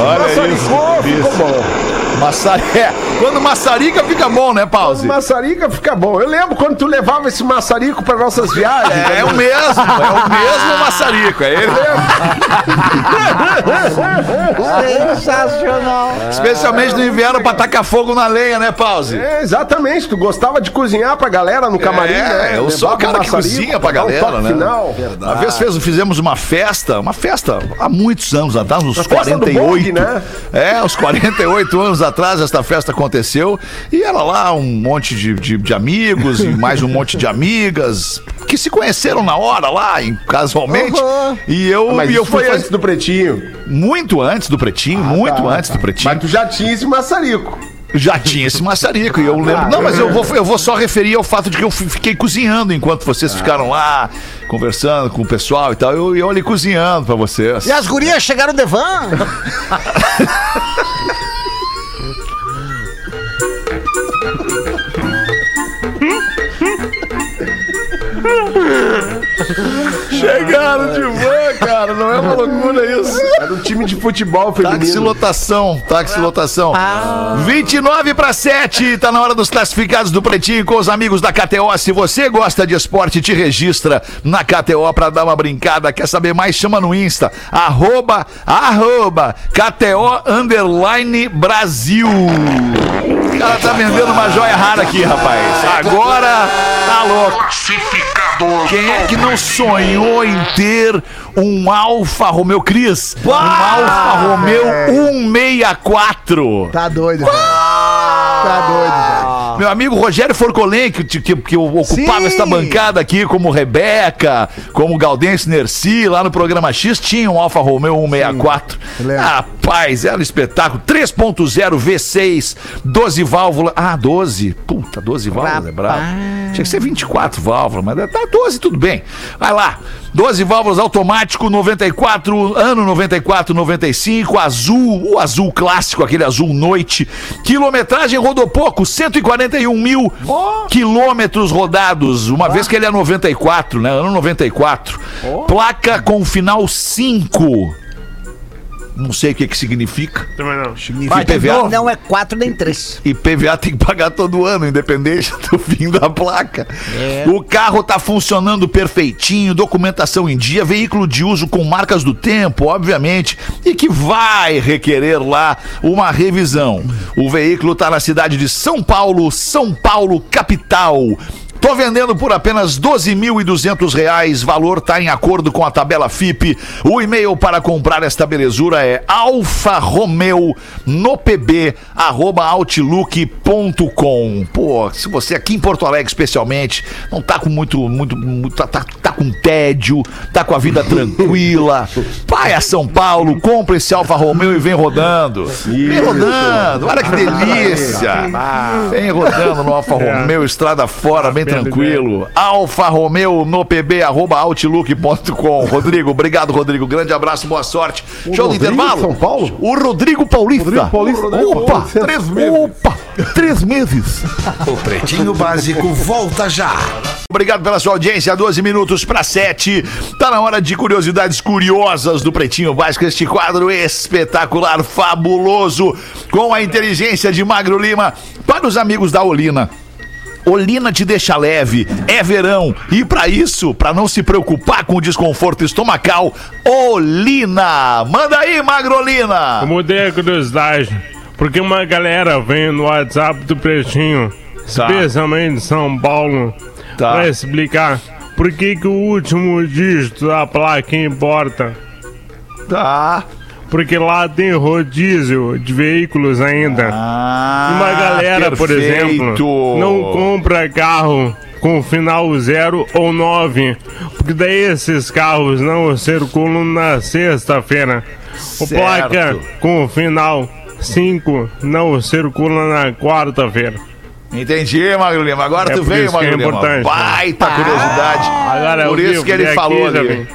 Speaker 1: Olha isso.
Speaker 4: ficou bom.
Speaker 1: Maçari... É, quando maçarica fica bom, né, Pause?
Speaker 4: Maçarica fica bom. Eu lembro quando tu levava esse maçarico para nossas viagens.
Speaker 1: É, é o mesmo, é o mesmo maçarico, é ele.
Speaker 2: Sensacional.
Speaker 1: Especialmente no inverno pra tacar fogo na lenha, né, Pause?
Speaker 4: É, exatamente. Tu gostava de cozinhar pra galera no camarim,
Speaker 1: É,
Speaker 4: né?
Speaker 1: eu sou o cara que cozinha pra
Speaker 4: um
Speaker 1: galera,
Speaker 4: toque
Speaker 1: né?
Speaker 4: Final.
Speaker 1: Uma vez fez, fizemos uma festa, uma festa há muitos anos atrás, uns
Speaker 4: festa do
Speaker 1: 48.
Speaker 4: bong, né?
Speaker 1: É, uns 48 anos atrás essa festa aconteceu. E era lá um monte de, de, de amigos e mais um monte de amigas que se conheceram na hora lá, em- casualmente.
Speaker 2: Uhum.
Speaker 1: E eu,
Speaker 4: Mas
Speaker 1: e eu fui
Speaker 4: antes do pretinho.
Speaker 1: muito antes do Pretinho, muito
Speaker 4: Tá,
Speaker 1: antes
Speaker 4: tá.
Speaker 1: do Pretinho.
Speaker 4: Mas tu já tinha esse maçarico.
Speaker 1: Já tinha esse maçarico e eu lembro. Não, mas eu vou, eu vou só referir ao fato de que eu fi- fiquei cozinhando enquanto vocês ficaram lá conversando com o pessoal e tal. Eu, eu ali cozinhando pra vocês.
Speaker 2: E as gurias chegaram de van?
Speaker 1: Chegaram de van, cara. Não é uma loucura isso.
Speaker 4: Era um time de futebol feminino.
Speaker 1: Táxi lotação, táxi lotação. 29 para 7, tá na hora dos classificados do Pretinho com os amigos da KTO. Se você gosta de esporte, te registra na KTO pra dar uma brincada. Quer saber mais? Chama no Insta, arroba, arroba, KTO Underline Brasil. O cara tá vendendo uma joia rara aqui, rapaz. Agora, tá louco. Quem é que não sonhou em ter um Alfa Romeo Cris? Um Alfa Romeo 164.
Speaker 2: Tá doido, velho. Tá doido.
Speaker 1: Meu amigo Rogério Forcolen, que, que, que ocupava
Speaker 2: Sim.
Speaker 1: esta bancada aqui, como Rebeca, como Galdense Nerci, lá no programa X, tinha um Alfa Romeo 164.
Speaker 2: lembro.
Speaker 1: Rapaz, era um espetáculo. 3.0 V6, 12 válvulas. Ah, 12. Puta, 12 válvulas, é brabo. Tinha que ser 24 válvulas, mas tá 12, tudo bem. Vai lá. 12 válvulas automático, 94, ano 94, 95, azul, o azul clássico, aquele azul noite. Quilometragem rodou pouco, 141 mil quilômetros rodados, uma vez que ele é 94, né? Ano 94. Placa com final 5. Não sei o que que significa.
Speaker 5: Também não.
Speaker 1: IPVA,
Speaker 2: Não é quatro nem três.
Speaker 1: IPVA tem que pagar todo ano, independente do fim da placa. O carro tá funcionando perfeitinho, documentação em dia, veículo de uso com marcas do tempo, obviamente, e que vai requerer lá uma revisão. O veículo tá na cidade de São Paulo, São Paulo capital. Tô vendendo por apenas 12.200 reais. Valor tá em acordo com a tabela FIP. O e-mail para comprar esta belezura é Alfa Romeo no pb arroba outlook.com. Pô, se você aqui em Porto Alegre especialmente não tá com muito, muito, muito tá, tá, tá com tédio, tá com a vida tranquila, vai a São Paulo, compra esse Alfa Romeo e vem rodando. Vem rodando. Olha que delícia. Vem rodando no Alfa Romeo, estrada fora, bem tranquilo. Alfa Romeo no pb arroba outlook.com. Rodrigo, obrigado, Rodrigo. Grande abraço, boa sorte. Show do
Speaker 4: Rodrigo
Speaker 1: intervalo.
Speaker 4: de São Paulo?
Speaker 1: O Rodrigo Paulista.
Speaker 4: Rodrigo Paulista.
Speaker 1: Opa, três meses. Opa, três meses.
Speaker 7: O Pretinho Básico volta já.
Speaker 1: Obrigado pela sua audiência. 12 minutos para 7. Tá na hora de curiosidades curiosas do Pretinho Básico. Este quadro espetacular, fabuloso, com a inteligência de Magro Lima. Para os amigos da Olina. Olina te deixa leve, é verão e para isso, para não se preocupar com o desconforto estomacal, Olina! Manda aí, Magrolina!
Speaker 5: Eu mudei a curiosidade, porque uma galera vem no WhatsApp do Pretinho,
Speaker 1: Tá.
Speaker 5: especialmente de São Paulo,
Speaker 1: Tá.
Speaker 5: pra explicar por que, que o último dígito da placa importa.
Speaker 1: Tá.
Speaker 5: Porque lá tem rodízio de veículos ainda.
Speaker 1: Ah,
Speaker 5: Uma galera, por exemplo,
Speaker 1: perfeito.
Speaker 5: não compra carro com final 0 ou 9, porque daí esses carros não circulam na sexta-feira. O placa com final 5 não circula na quarta-feira.
Speaker 1: Entendi, Magro Lima. Agora
Speaker 5: É
Speaker 1: tu
Speaker 5: por
Speaker 1: veio,
Speaker 5: é
Speaker 1: Magro Lima.
Speaker 5: importante, né?
Speaker 1: Baita curiosidade.
Speaker 5: Agora
Speaker 1: Por
Speaker 5: eu
Speaker 1: isso que ele falou
Speaker 5: aqui,
Speaker 1: ali.
Speaker 5: vi.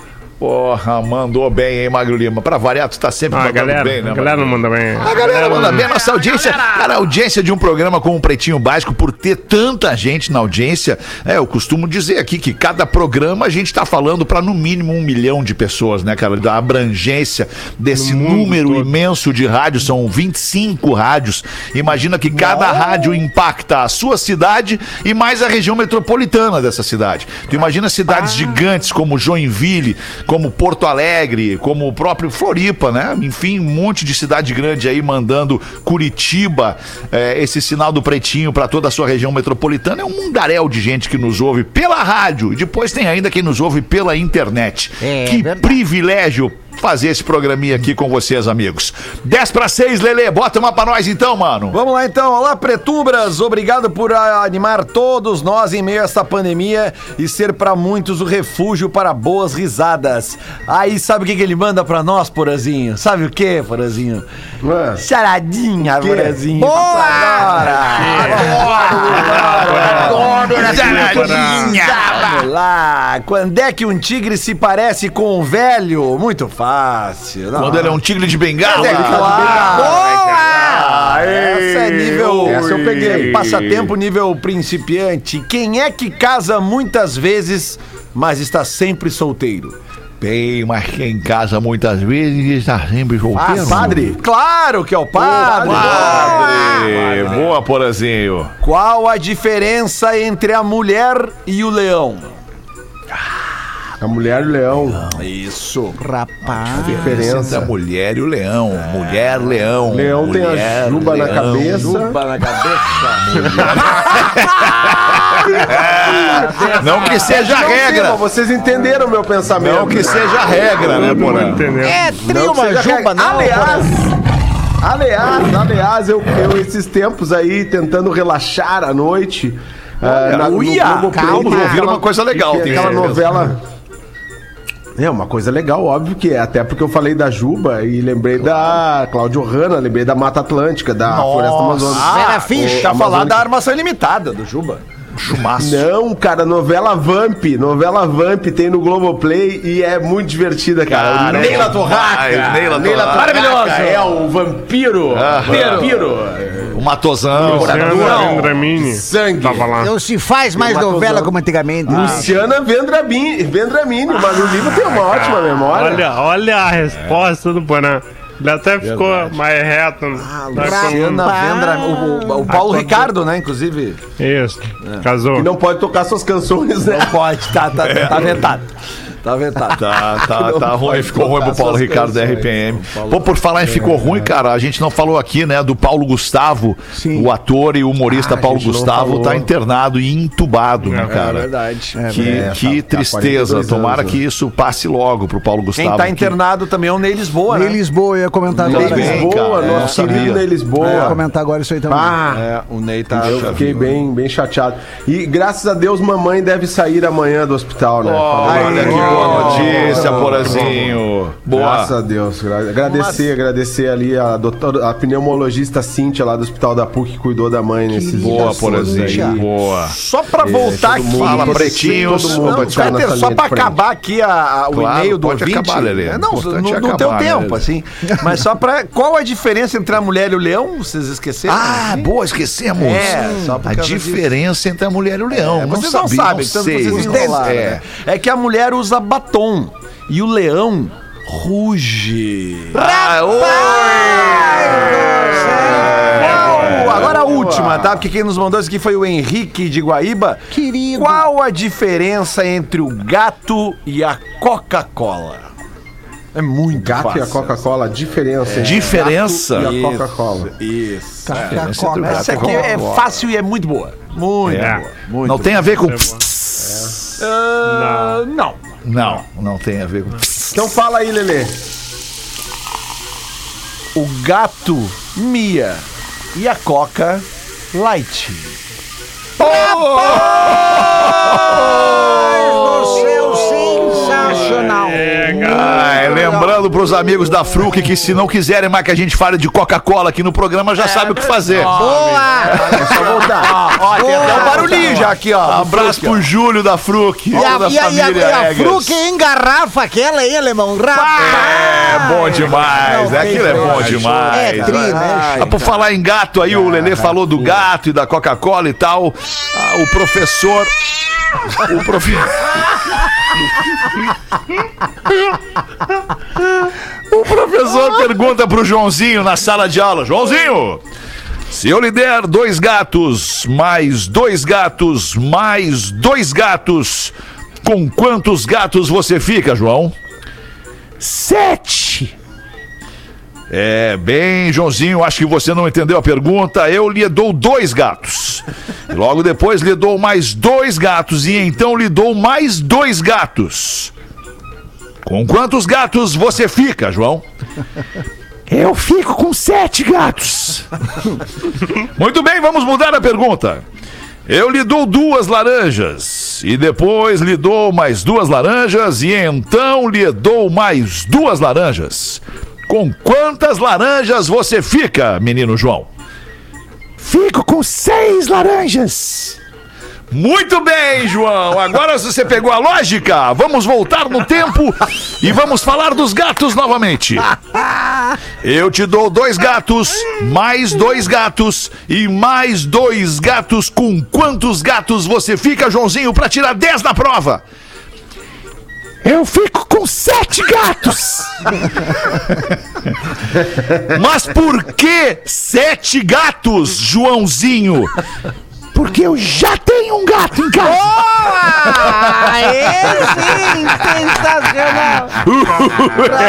Speaker 1: Porra, mandou bem, hein, Magro Lima? Pra variar, tu tá sempre
Speaker 5: Ah, a
Speaker 1: mandando
Speaker 5: galera,
Speaker 1: bem, né?
Speaker 5: a galera não manda bem.
Speaker 1: A galera manda bem, nossa audiência. Cara, a audiência de um programa como o Pretinho Básico, por ter tanta gente na audiência, é, eu costumo dizer aqui que cada programa a gente tá falando para no mínimo um milhão de pessoas, né, cara? Da abrangência desse número
Speaker 5: todo.
Speaker 1: imenso de rádios, são 25 rádios. Imagina que cada rádio impacta a sua cidade e mais a região metropolitana dessa cidade. Tu imagina cidades gigantes como Joinville, como Porto Alegre, como o próprio Floripa, né? Enfim, um monte de cidade grande aí mandando Curitiba, eh, esse sinal do pretinho para toda a sua região metropolitana. É um mundaréu de gente que nos ouve pela rádio e depois tem ainda quem nos ouve pela internet.
Speaker 2: É
Speaker 1: que
Speaker 2: verdade.
Speaker 1: privilégio fazer esse programinha aqui com vocês, amigos. 10 para 6, Lele, bota uma pra nós então, mano.
Speaker 3: Vamos lá então, olá Pretumbras, obrigado por animar todos nós em meio a esta pandemia e ser pra muitos o refúgio para boas risadas. Aí sabe o que, que ele manda pra nós, Porazinho? Sabe o que, Porazinho?
Speaker 4: Ué.
Speaker 3: Charadinha, Porazinho.
Speaker 2: Boa!
Speaker 3: Vamos lá, quando é que um tigre se parece com um velho? Muito fácil. Não.
Speaker 1: Quando ele é um tigre de bengala.
Speaker 3: É claro.
Speaker 2: Boa!
Speaker 3: Essa é nível.
Speaker 4: Essa eu peguei.
Speaker 3: Passatempo nível principiante. Quem é que casa muitas vezes, mas está sempre solteiro?
Speaker 1: Bem, mas quem casa muitas vezes está sempre solteiro.
Speaker 3: Ah, padre? Claro que é o padre.
Speaker 1: Padre. Boa, Porazinho.
Speaker 3: Qual a diferença entre a mulher e o leão?
Speaker 4: A mulher e o leão.
Speaker 3: Isso.
Speaker 2: Rapaz.
Speaker 4: Diferença.
Speaker 1: A mulher e o leão. Mulher, leão.
Speaker 4: O leão tem a
Speaker 1: mulher,
Speaker 4: juba na
Speaker 1: leão.
Speaker 4: cabeça.
Speaker 3: Juba na cabeça.
Speaker 1: Não que seja a
Speaker 4: Não
Speaker 1: regra.
Speaker 4: mas vocês entenderam o meu pensamento.
Speaker 1: Não que seja a regra, né, Porã?
Speaker 2: É trio
Speaker 4: que
Speaker 2: uma juba,
Speaker 4: regra.
Speaker 2: não?
Speaker 4: Aliás, aliás, aliás, eu, eu esses tempos aí tentando relaxar à noite. ah, na, no
Speaker 3: uia,
Speaker 4: Globoplay,
Speaker 2: calma.
Speaker 4: tem
Speaker 1: Ouviram uma coisa legal,
Speaker 4: tem
Speaker 1: tem
Speaker 4: aquela
Speaker 1: certeza.
Speaker 4: novela. É, uma coisa legal, óbvio que é. Até porque eu falei da Juba e lembrei da Cláudio Hanna, lembrei da Mata Atlântica, da Floresta Amazônica.
Speaker 2: Vera Fish.
Speaker 3: Tá
Speaker 4: Amazônica.
Speaker 3: da armação ilimitada do Juba.
Speaker 1: Chumaço.
Speaker 4: Não, cara, novela Vamp. Novela Vamp tem no Globoplay e é muito divertida, cara.
Speaker 1: Cara, é
Speaker 4: Neila
Speaker 1: demais,
Speaker 4: Torraca.
Speaker 1: Neila Torraca.
Speaker 3: Maravilhoso.
Speaker 4: É o vampiro. Vampiro.
Speaker 1: O Matosão.
Speaker 5: Luciana Vendramini.
Speaker 4: Sangue.
Speaker 5: Tava lá.
Speaker 2: Não se faz mais novela como antigamente.
Speaker 4: Luciana Vendramini. Vendramini. O Magro Lima tem uma ótima memória.
Speaker 5: Olha, olha a resposta do Porã. Ele até ficou mais reto.
Speaker 3: Ah,
Speaker 5: na
Speaker 3: Luciana. Vendra, o, o- o Paulo Ricardo, né, inclusive.
Speaker 5: Isso, casou.
Speaker 4: Que não pode tocar suas canções, né?
Speaker 3: Pode, tá, tá, tá vetado. Tá vetado.
Speaker 1: Tá, tá, tá ruim.
Speaker 4: pode
Speaker 1: Ficou ruim pro Paulo Ricardo da. RPM. Pô, por falar em ficou ruim, cara, a gente não falou aqui, né, do Paulo Gustavo.
Speaker 2: Sim.
Speaker 1: O ator e humorista
Speaker 4: Ah,
Speaker 1: Paulo Gustavo tá internado e entubado, né, cara?
Speaker 3: verdade.
Speaker 1: Que,
Speaker 4: É,
Speaker 1: que
Speaker 4: tá- tá
Speaker 1: tristeza.
Speaker 4: 42
Speaker 1: Tomara
Speaker 4: anos,
Speaker 1: que
Speaker 4: né?
Speaker 1: isso passe logo pro Paulo Gustavo.
Speaker 3: Quem tá
Speaker 1: que-
Speaker 3: internado também é o Ney Lisboa,
Speaker 2: Ney
Speaker 3: né?
Speaker 2: Lisboa, eu ia comentar
Speaker 1: Ney
Speaker 2: agora.
Speaker 1: bem,
Speaker 2: Eu
Speaker 4: Lisboa,
Speaker 1: cara,
Speaker 4: nosso querido Ney
Speaker 2: ia
Speaker 4: Lisboa.
Speaker 2: comentar agora isso aí também.
Speaker 4: Ah,
Speaker 3: É, o Ney tá.
Speaker 4: eu fiquei bem, bem chateado. E graças a Deus, mamãe deve sair amanhã do hospital, né?
Speaker 1: Olha que boa notícia, Porazinho. Boa.
Speaker 4: Graças a Deus. gra- Agradecer, agradecer ali a doutora, a pneumologista Cíntia lá do Hospital da PUC que cuidou da mãe nesses
Speaker 1: Boa,
Speaker 4: dias
Speaker 1: Porazinho. Boa.
Speaker 3: Só pra voltar aqui.
Speaker 1: Fala, pretinhos.
Speaker 4: todo mundo
Speaker 3: Não, só pra acabar aqui a- a- o
Speaker 1: Claro,
Speaker 3: e-mail do
Speaker 1: pode
Speaker 3: ouvinte.
Speaker 1: acabar.
Speaker 3: É, Não, no, teu
Speaker 1: né,
Speaker 3: tempo,
Speaker 1: Lelê?
Speaker 3: assim. Mas só pra. Qual a diferença entre a mulher e o leão? Vocês esqueceram?
Speaker 1: Ah, boa, esquecemos.
Speaker 3: É, só
Speaker 1: a diferença entre a mulher e o leão.
Speaker 3: É,
Speaker 1: não
Speaker 3: vocês não sabem,
Speaker 1: sei.
Speaker 3: vocês enrolaram,
Speaker 1: é.
Speaker 3: né? É que a mulher usa batom e o leão ruge.
Speaker 1: Ah,
Speaker 3: Agora a última, tá? Porque quem nos mandou isso aqui foi o Henrique de Guaíba.
Speaker 2: Querido.
Speaker 3: Qual a diferença entre o gato e a Coca-Cola? É muito
Speaker 4: Gato e a
Speaker 3: fácil.
Speaker 4: Coca-Cola, a diferença. entre
Speaker 1: Diferença?
Speaker 4: gato E a. Coca-Cola.
Speaker 3: Isso.
Speaker 2: Café,
Speaker 1: entre o
Speaker 2: Coca.
Speaker 1: gato
Speaker 3: Essa aqui é fácil e é muito boa. Muito
Speaker 5: É.
Speaker 3: boa. Muito
Speaker 1: Não tem a ver com.
Speaker 3: Ah, não.
Speaker 1: Não, não tem a ver com.
Speaker 4: Então fala aí, Lelê.
Speaker 3: O gato Mia e a Coca Light.
Speaker 2: do
Speaker 1: lembrando pros amigos da Fruc que se não quiserem mais que a gente fale de Coca-Cola aqui no programa, já sabe o que fazer.
Speaker 2: Boa!
Speaker 4: É só voltar.
Speaker 3: Ó, tem até um barulhinho já Aqui, ó.
Speaker 1: Abraço pro Júlio da Fruc.
Speaker 2: E a,
Speaker 1: da
Speaker 2: e a, e a, e a. Fruc engarrafa aquela, hein, alemão? Rapaz!
Speaker 1: É bom demais,
Speaker 2: Não,
Speaker 1: aquilo é bom demais.
Speaker 2: É tri, né?
Speaker 1: Ah, por falar em gato, aí o Lelê falou do gato e da Coca-Cola e tal. Ah, o professor. O professor. o professor pergunta pro Joãozinho na sala de aula: Joãozinho, se eu lhe der dois gatos, mais dois gatos, mais dois gatos, com quantos gatos você fica, João? Sete. É, bem, Joãozinho, acho que você não entendeu a pergunta. Eu lhe dou dois gatos. E Logo depois lhe dou mais dois gatos e então lhe dou mais dois gatos. Com quantos gatos você fica, João? Eu fico com sete gatos. Muito bem, vamos mudar a pergunta. Eu lhe dou duas laranjas e depois lhe dou mais duas laranjas e então lhe dou mais duas laranjas. Com quantas laranjas você fica, menino João? Fico com seis laranjas. Muito bem, João. Agora você pegou a lógica. Vamos voltar no tempo e vamos falar dos gatos novamente. Eu te dou dois gatos, mais dois gatos e mais dois gatos. Com quantos gatos você fica, Joãozinho, para tirar 10 na prova? Eu fico com sete gatos. Mas por que sete gatos, Joãozinho? Porque eu já tenho um gato em casa.
Speaker 2: Aê, sim, sensacional!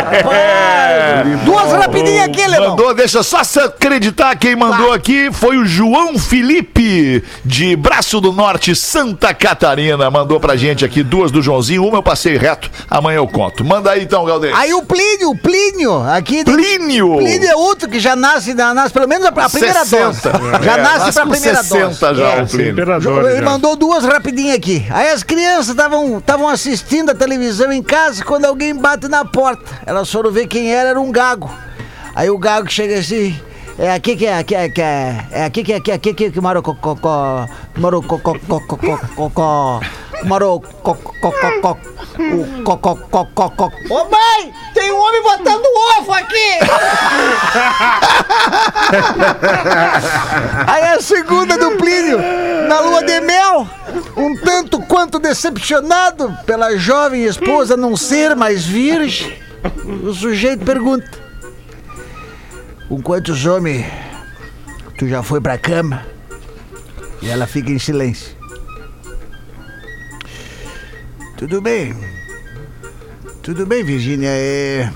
Speaker 2: Rapaz. Duas rapidinhas aqui, alemão.
Speaker 1: Mandou, deixa eu só se acreditar quem mandou aqui foi o João Felipe de Braço do Norte, Santa Catarina. Mandou pra gente aqui duas do Joãozinho, uma eu passei reto, amanhã eu conto. Manda aí então, Galdês.
Speaker 2: Aí o Plínio, o Plínio, aqui.
Speaker 1: Plínio.
Speaker 2: Plínio é outro que já nasce, na- nasce pelo menos a, a primeira
Speaker 1: 60.
Speaker 2: dose. Já
Speaker 1: É,
Speaker 2: nasce pra
Speaker 1: com
Speaker 2: primeira
Speaker 1: 60
Speaker 2: dose.
Speaker 1: já,
Speaker 2: É.
Speaker 1: o Plínio.
Speaker 2: Ele mandou duas rapidinhas aqui. Aí as crianças estavam assistindo a televisão em casa quando alguém bate na porta. Elas foram ver quem era, era um gago. Aí o gago chega assim. É aqui que é, aqui é, que é, é aqui que é, aqui, é, aqui que, que mora o cocó, mora o cocó, cocó, cocó, mora o cocó, cocó, o cocó, cocó, cocó. Ô mãe, tem um homem botando ovo aqui! Aí a segunda do Plínio, na lua de mel, um tanto quanto decepcionado pela jovem esposa não ser mais virgem, o sujeito pergunta: Com quantos homens tu já foi pra cama? E ela fica em silêncio. Tudo bem. Tudo bem, Virgínia. É...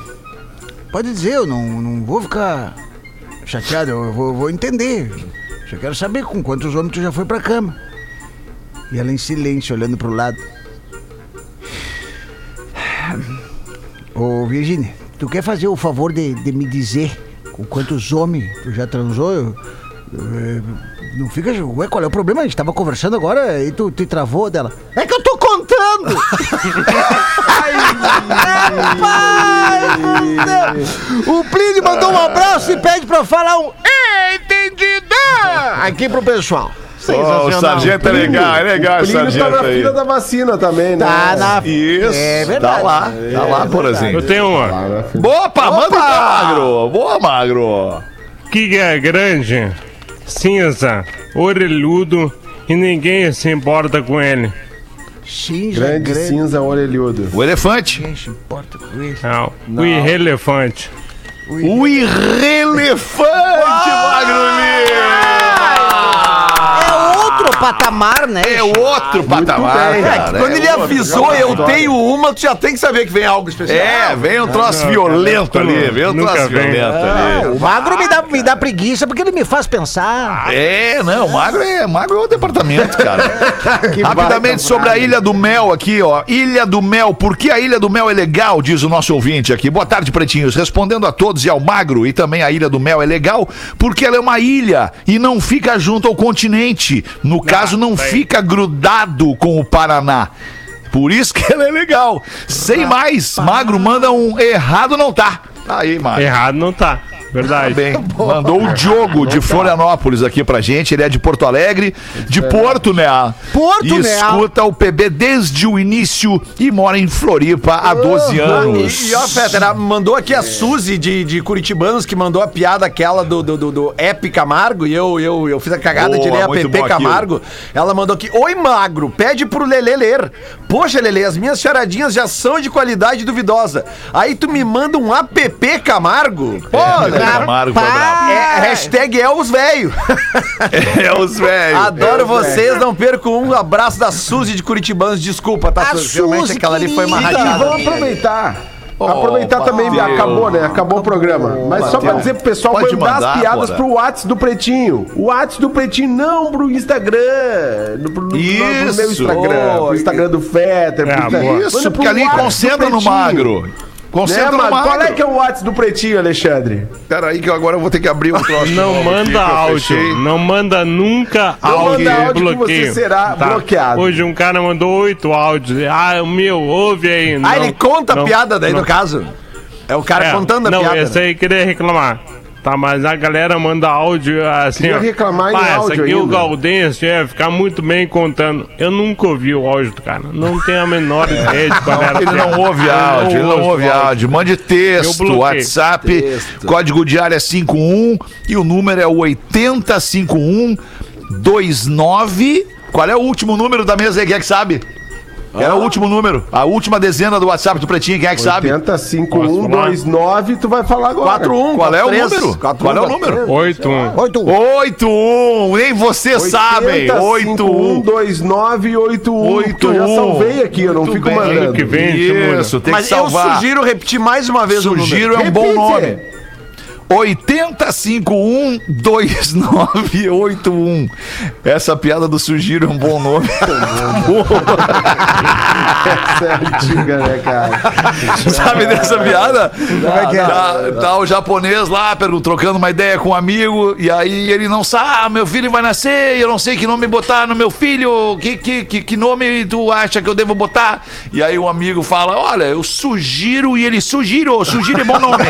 Speaker 2: Pode dizer, eu não, não vou ficar chateado, eu vou, vou entender. Só quero saber com quantos homens tu já foi pra cama. E ela em silêncio, olhando pro lado. Ô, Virgínia, tu quer fazer o favor de, de me dizer com quantos homens tu já transou? Eu, eu, é, não fica. Ué, qual é o problema? A gente tava conversando agora e tu te travou dela. É que eu tô contando! Céu! O Plínio mandou um abraço e pede pra falar um. Entendido! Aqui pro pessoal.
Speaker 1: Ó, o sargento é legal, é legal
Speaker 4: O
Speaker 1: esse
Speaker 4: Plínio tá
Speaker 1: sargento
Speaker 4: na
Speaker 1: aí.
Speaker 4: fila da vacina também, né?
Speaker 2: Tá na.
Speaker 1: Isso,
Speaker 2: É verdade.
Speaker 1: tá lá, tá lá, porazinho.
Speaker 5: Eu tenho uma.
Speaker 1: Pá, manda magro. Boa, magro.
Speaker 5: Que é grande, cinza, orelhudo e ninguém se importa com ele.
Speaker 2: Cinza,
Speaker 4: Grande,
Speaker 2: grande.
Speaker 4: cinza, orelhudo.
Speaker 1: O elefante.
Speaker 2: Quem se importa com isso?
Speaker 5: Não, o irrelevante.
Speaker 1: O irrelefante, magro
Speaker 2: É outro patamar, né?
Speaker 1: É outro patamar,
Speaker 3: É,
Speaker 1: cara.
Speaker 3: quando
Speaker 1: é
Speaker 3: ele
Speaker 1: outro.
Speaker 3: avisou, eu tenho uma, tu já tem que saber que vem algo especial.
Speaker 1: É, vem um troço
Speaker 5: não,
Speaker 1: violento
Speaker 5: cara,
Speaker 1: ali, vem um troço
Speaker 5: vem.
Speaker 1: violento ali.
Speaker 2: O magro me dá, me dá preguiça porque ele me faz pensar.
Speaker 1: É, não, magro é, magro é o departamento, cara. Rapidamente sobre a Ilha do Mel aqui, ó. Ilha do Mel, por que a Ilha do Mel é legal, diz o nosso ouvinte aqui. Boa tarde, pretinhos. Respondendo a todos e ao magro, e também a Ilha do Mel é legal porque ela é uma ilha e não fica junto ao continente. No caso, não
Speaker 5: tá
Speaker 1: fica grudado com o Paraná. Por isso que ela é legal. Sem mais, magro manda um errado não tá. Aí, magro.
Speaker 5: Errado não tá. Verdade.
Speaker 1: Bem, mandou o Diogo de Florianópolis aqui pra gente. Ele é de Porto Alegre, de Porto, né?
Speaker 2: Porto,
Speaker 1: e
Speaker 2: né?
Speaker 1: escuta o PB desde o início e mora em Floripa há 12 anos.
Speaker 3: E, e ó, Fetter, ela mandou aqui a Suzy de, de Curitibanos, que mandou a piada aquela do, do, do, do Ep Camargo, e eu, eu, eu fiz a cagada de ler a
Speaker 1: muito
Speaker 3: Pepe
Speaker 1: bom aquilo.
Speaker 3: Camargo. Ela mandou aqui, oi magro, pede pro Lelê ler. Poxa, Lelê, as minhas charadinhas já são de qualidade duvidosa. Aí tu me manda um app Camargo? Pô,
Speaker 1: Pepe Camargo foi.
Speaker 3: É, hashtag é os velho.
Speaker 1: É os velhos.
Speaker 3: Adoro vocês, não perco um abraço da Suzy de Curitibanos. Desculpa, tá,
Speaker 2: A
Speaker 3: Suzy? Realmente aquela ali foi uma
Speaker 2: querida.
Speaker 4: E
Speaker 3: rachada.
Speaker 4: vamos aproveitar. aproveitar também,
Speaker 1: bateu.
Speaker 4: acabou, né? Acabou o programa. Mas só pra
Speaker 1: bateu.
Speaker 4: dizer pro pessoal
Speaker 1: Pode
Speaker 4: mandar,
Speaker 1: mandar,
Speaker 4: as piadas
Speaker 1: porra.
Speaker 4: pro WhatsApp do Pretinho. O WhatsApp do Pretinho, não pro Instagram. No, pro, no- no
Speaker 1: Isso.
Speaker 4: meu Instagram.
Speaker 3: Oh,
Speaker 4: pro Instagram do Fetter.
Speaker 5: É,
Speaker 4: pro Instagram.
Speaker 5: boa.
Speaker 1: Isso,
Speaker 4: Manda
Speaker 1: porque ali concentra no magro. Concentra
Speaker 4: Né,
Speaker 1: magro.
Speaker 4: Qual é que é o WhatsApp do Pretinho, Alexandre?
Speaker 1: Peraí que eu agora vou ter que abrir o troço.
Speaker 5: Não
Speaker 1: novo
Speaker 5: manda áudio. Não manda nunca
Speaker 4: Não
Speaker 5: áudio.
Speaker 4: manda áudio que
Speaker 5: bloqueio.
Speaker 4: você será bloqueado.
Speaker 5: Hoje um cara mandou oito áudios. Ah, o meu, ouve aí.
Speaker 3: Ah,
Speaker 5: Não,
Speaker 3: ele conta a
Speaker 5: não,
Speaker 3: piada daí,
Speaker 5: não.
Speaker 3: no caso? É o cara
Speaker 5: É,
Speaker 3: contando a
Speaker 5: não,
Speaker 3: piada.
Speaker 5: esse aí queria reclamar. Tá, mas a galera manda áudio assim,
Speaker 4: Queria
Speaker 5: ó.
Speaker 4: reclamar em
Speaker 5: "Pá, essa
Speaker 4: áudio
Speaker 5: aqui o
Speaker 4: ainda."
Speaker 5: Gaudense ia ficar muito bem contando. Eu nunca ouvi o áudio do cara. Não tenho a menor ideia de qual era
Speaker 1: Ele não ouve áudio, ele não ouve áudio. Mande texto. WhatsApp, código de área 51 e o número é o 805129. Qual é o último número da mesa aí? Quem é que sabe? Era o último número, a última dezena do WhatsApp do Pretinho, quem é que sabe?
Speaker 4: 805129, tu vai falar agora.
Speaker 3: 41,
Speaker 1: Qual é o
Speaker 3: 43,
Speaker 1: número?
Speaker 3: 41,
Speaker 1: Qual é o número?
Speaker 5: Oito, um.
Speaker 2: Oito.
Speaker 1: 81, nem vocês sabem. 81.
Speaker 4: 812981. Eu já salvei aqui, eu não
Speaker 1: Muito
Speaker 4: fico
Speaker 1: bem.
Speaker 4: mandando.
Speaker 5: Que vem,
Speaker 1: Isso, tem
Speaker 3: Mas
Speaker 1: que
Speaker 3: eu
Speaker 1: salvar.
Speaker 3: sugiro repetir mais uma vez o
Speaker 1: Sugiro
Speaker 3: número.
Speaker 1: é um bom nome. 80512981. Essa piada do Sugiro é um bom nome.
Speaker 4: Essa é antiga, né, cara?
Speaker 1: Sabe dessa piada?
Speaker 2: Como é que é?
Speaker 1: Tá, tá o japonês lá trocando uma ideia com um amigo e aí ele não sabe, ah, meu filho vai nascer, eu não sei que nome botar no meu filho, que, que, que, que nome tu acha que eu devo botar? E aí o amigo fala, olha, eu sugiro e ele sugiro, sugiro é bom nome.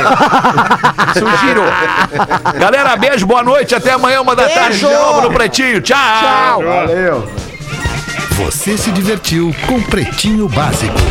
Speaker 1: sugiro. Galera, beijo, boa noite, até amanhã, uma da tarde de novo no Pretinho. Tchau.
Speaker 4: Valeu.
Speaker 7: Você se divertiu com Pretinho Básico.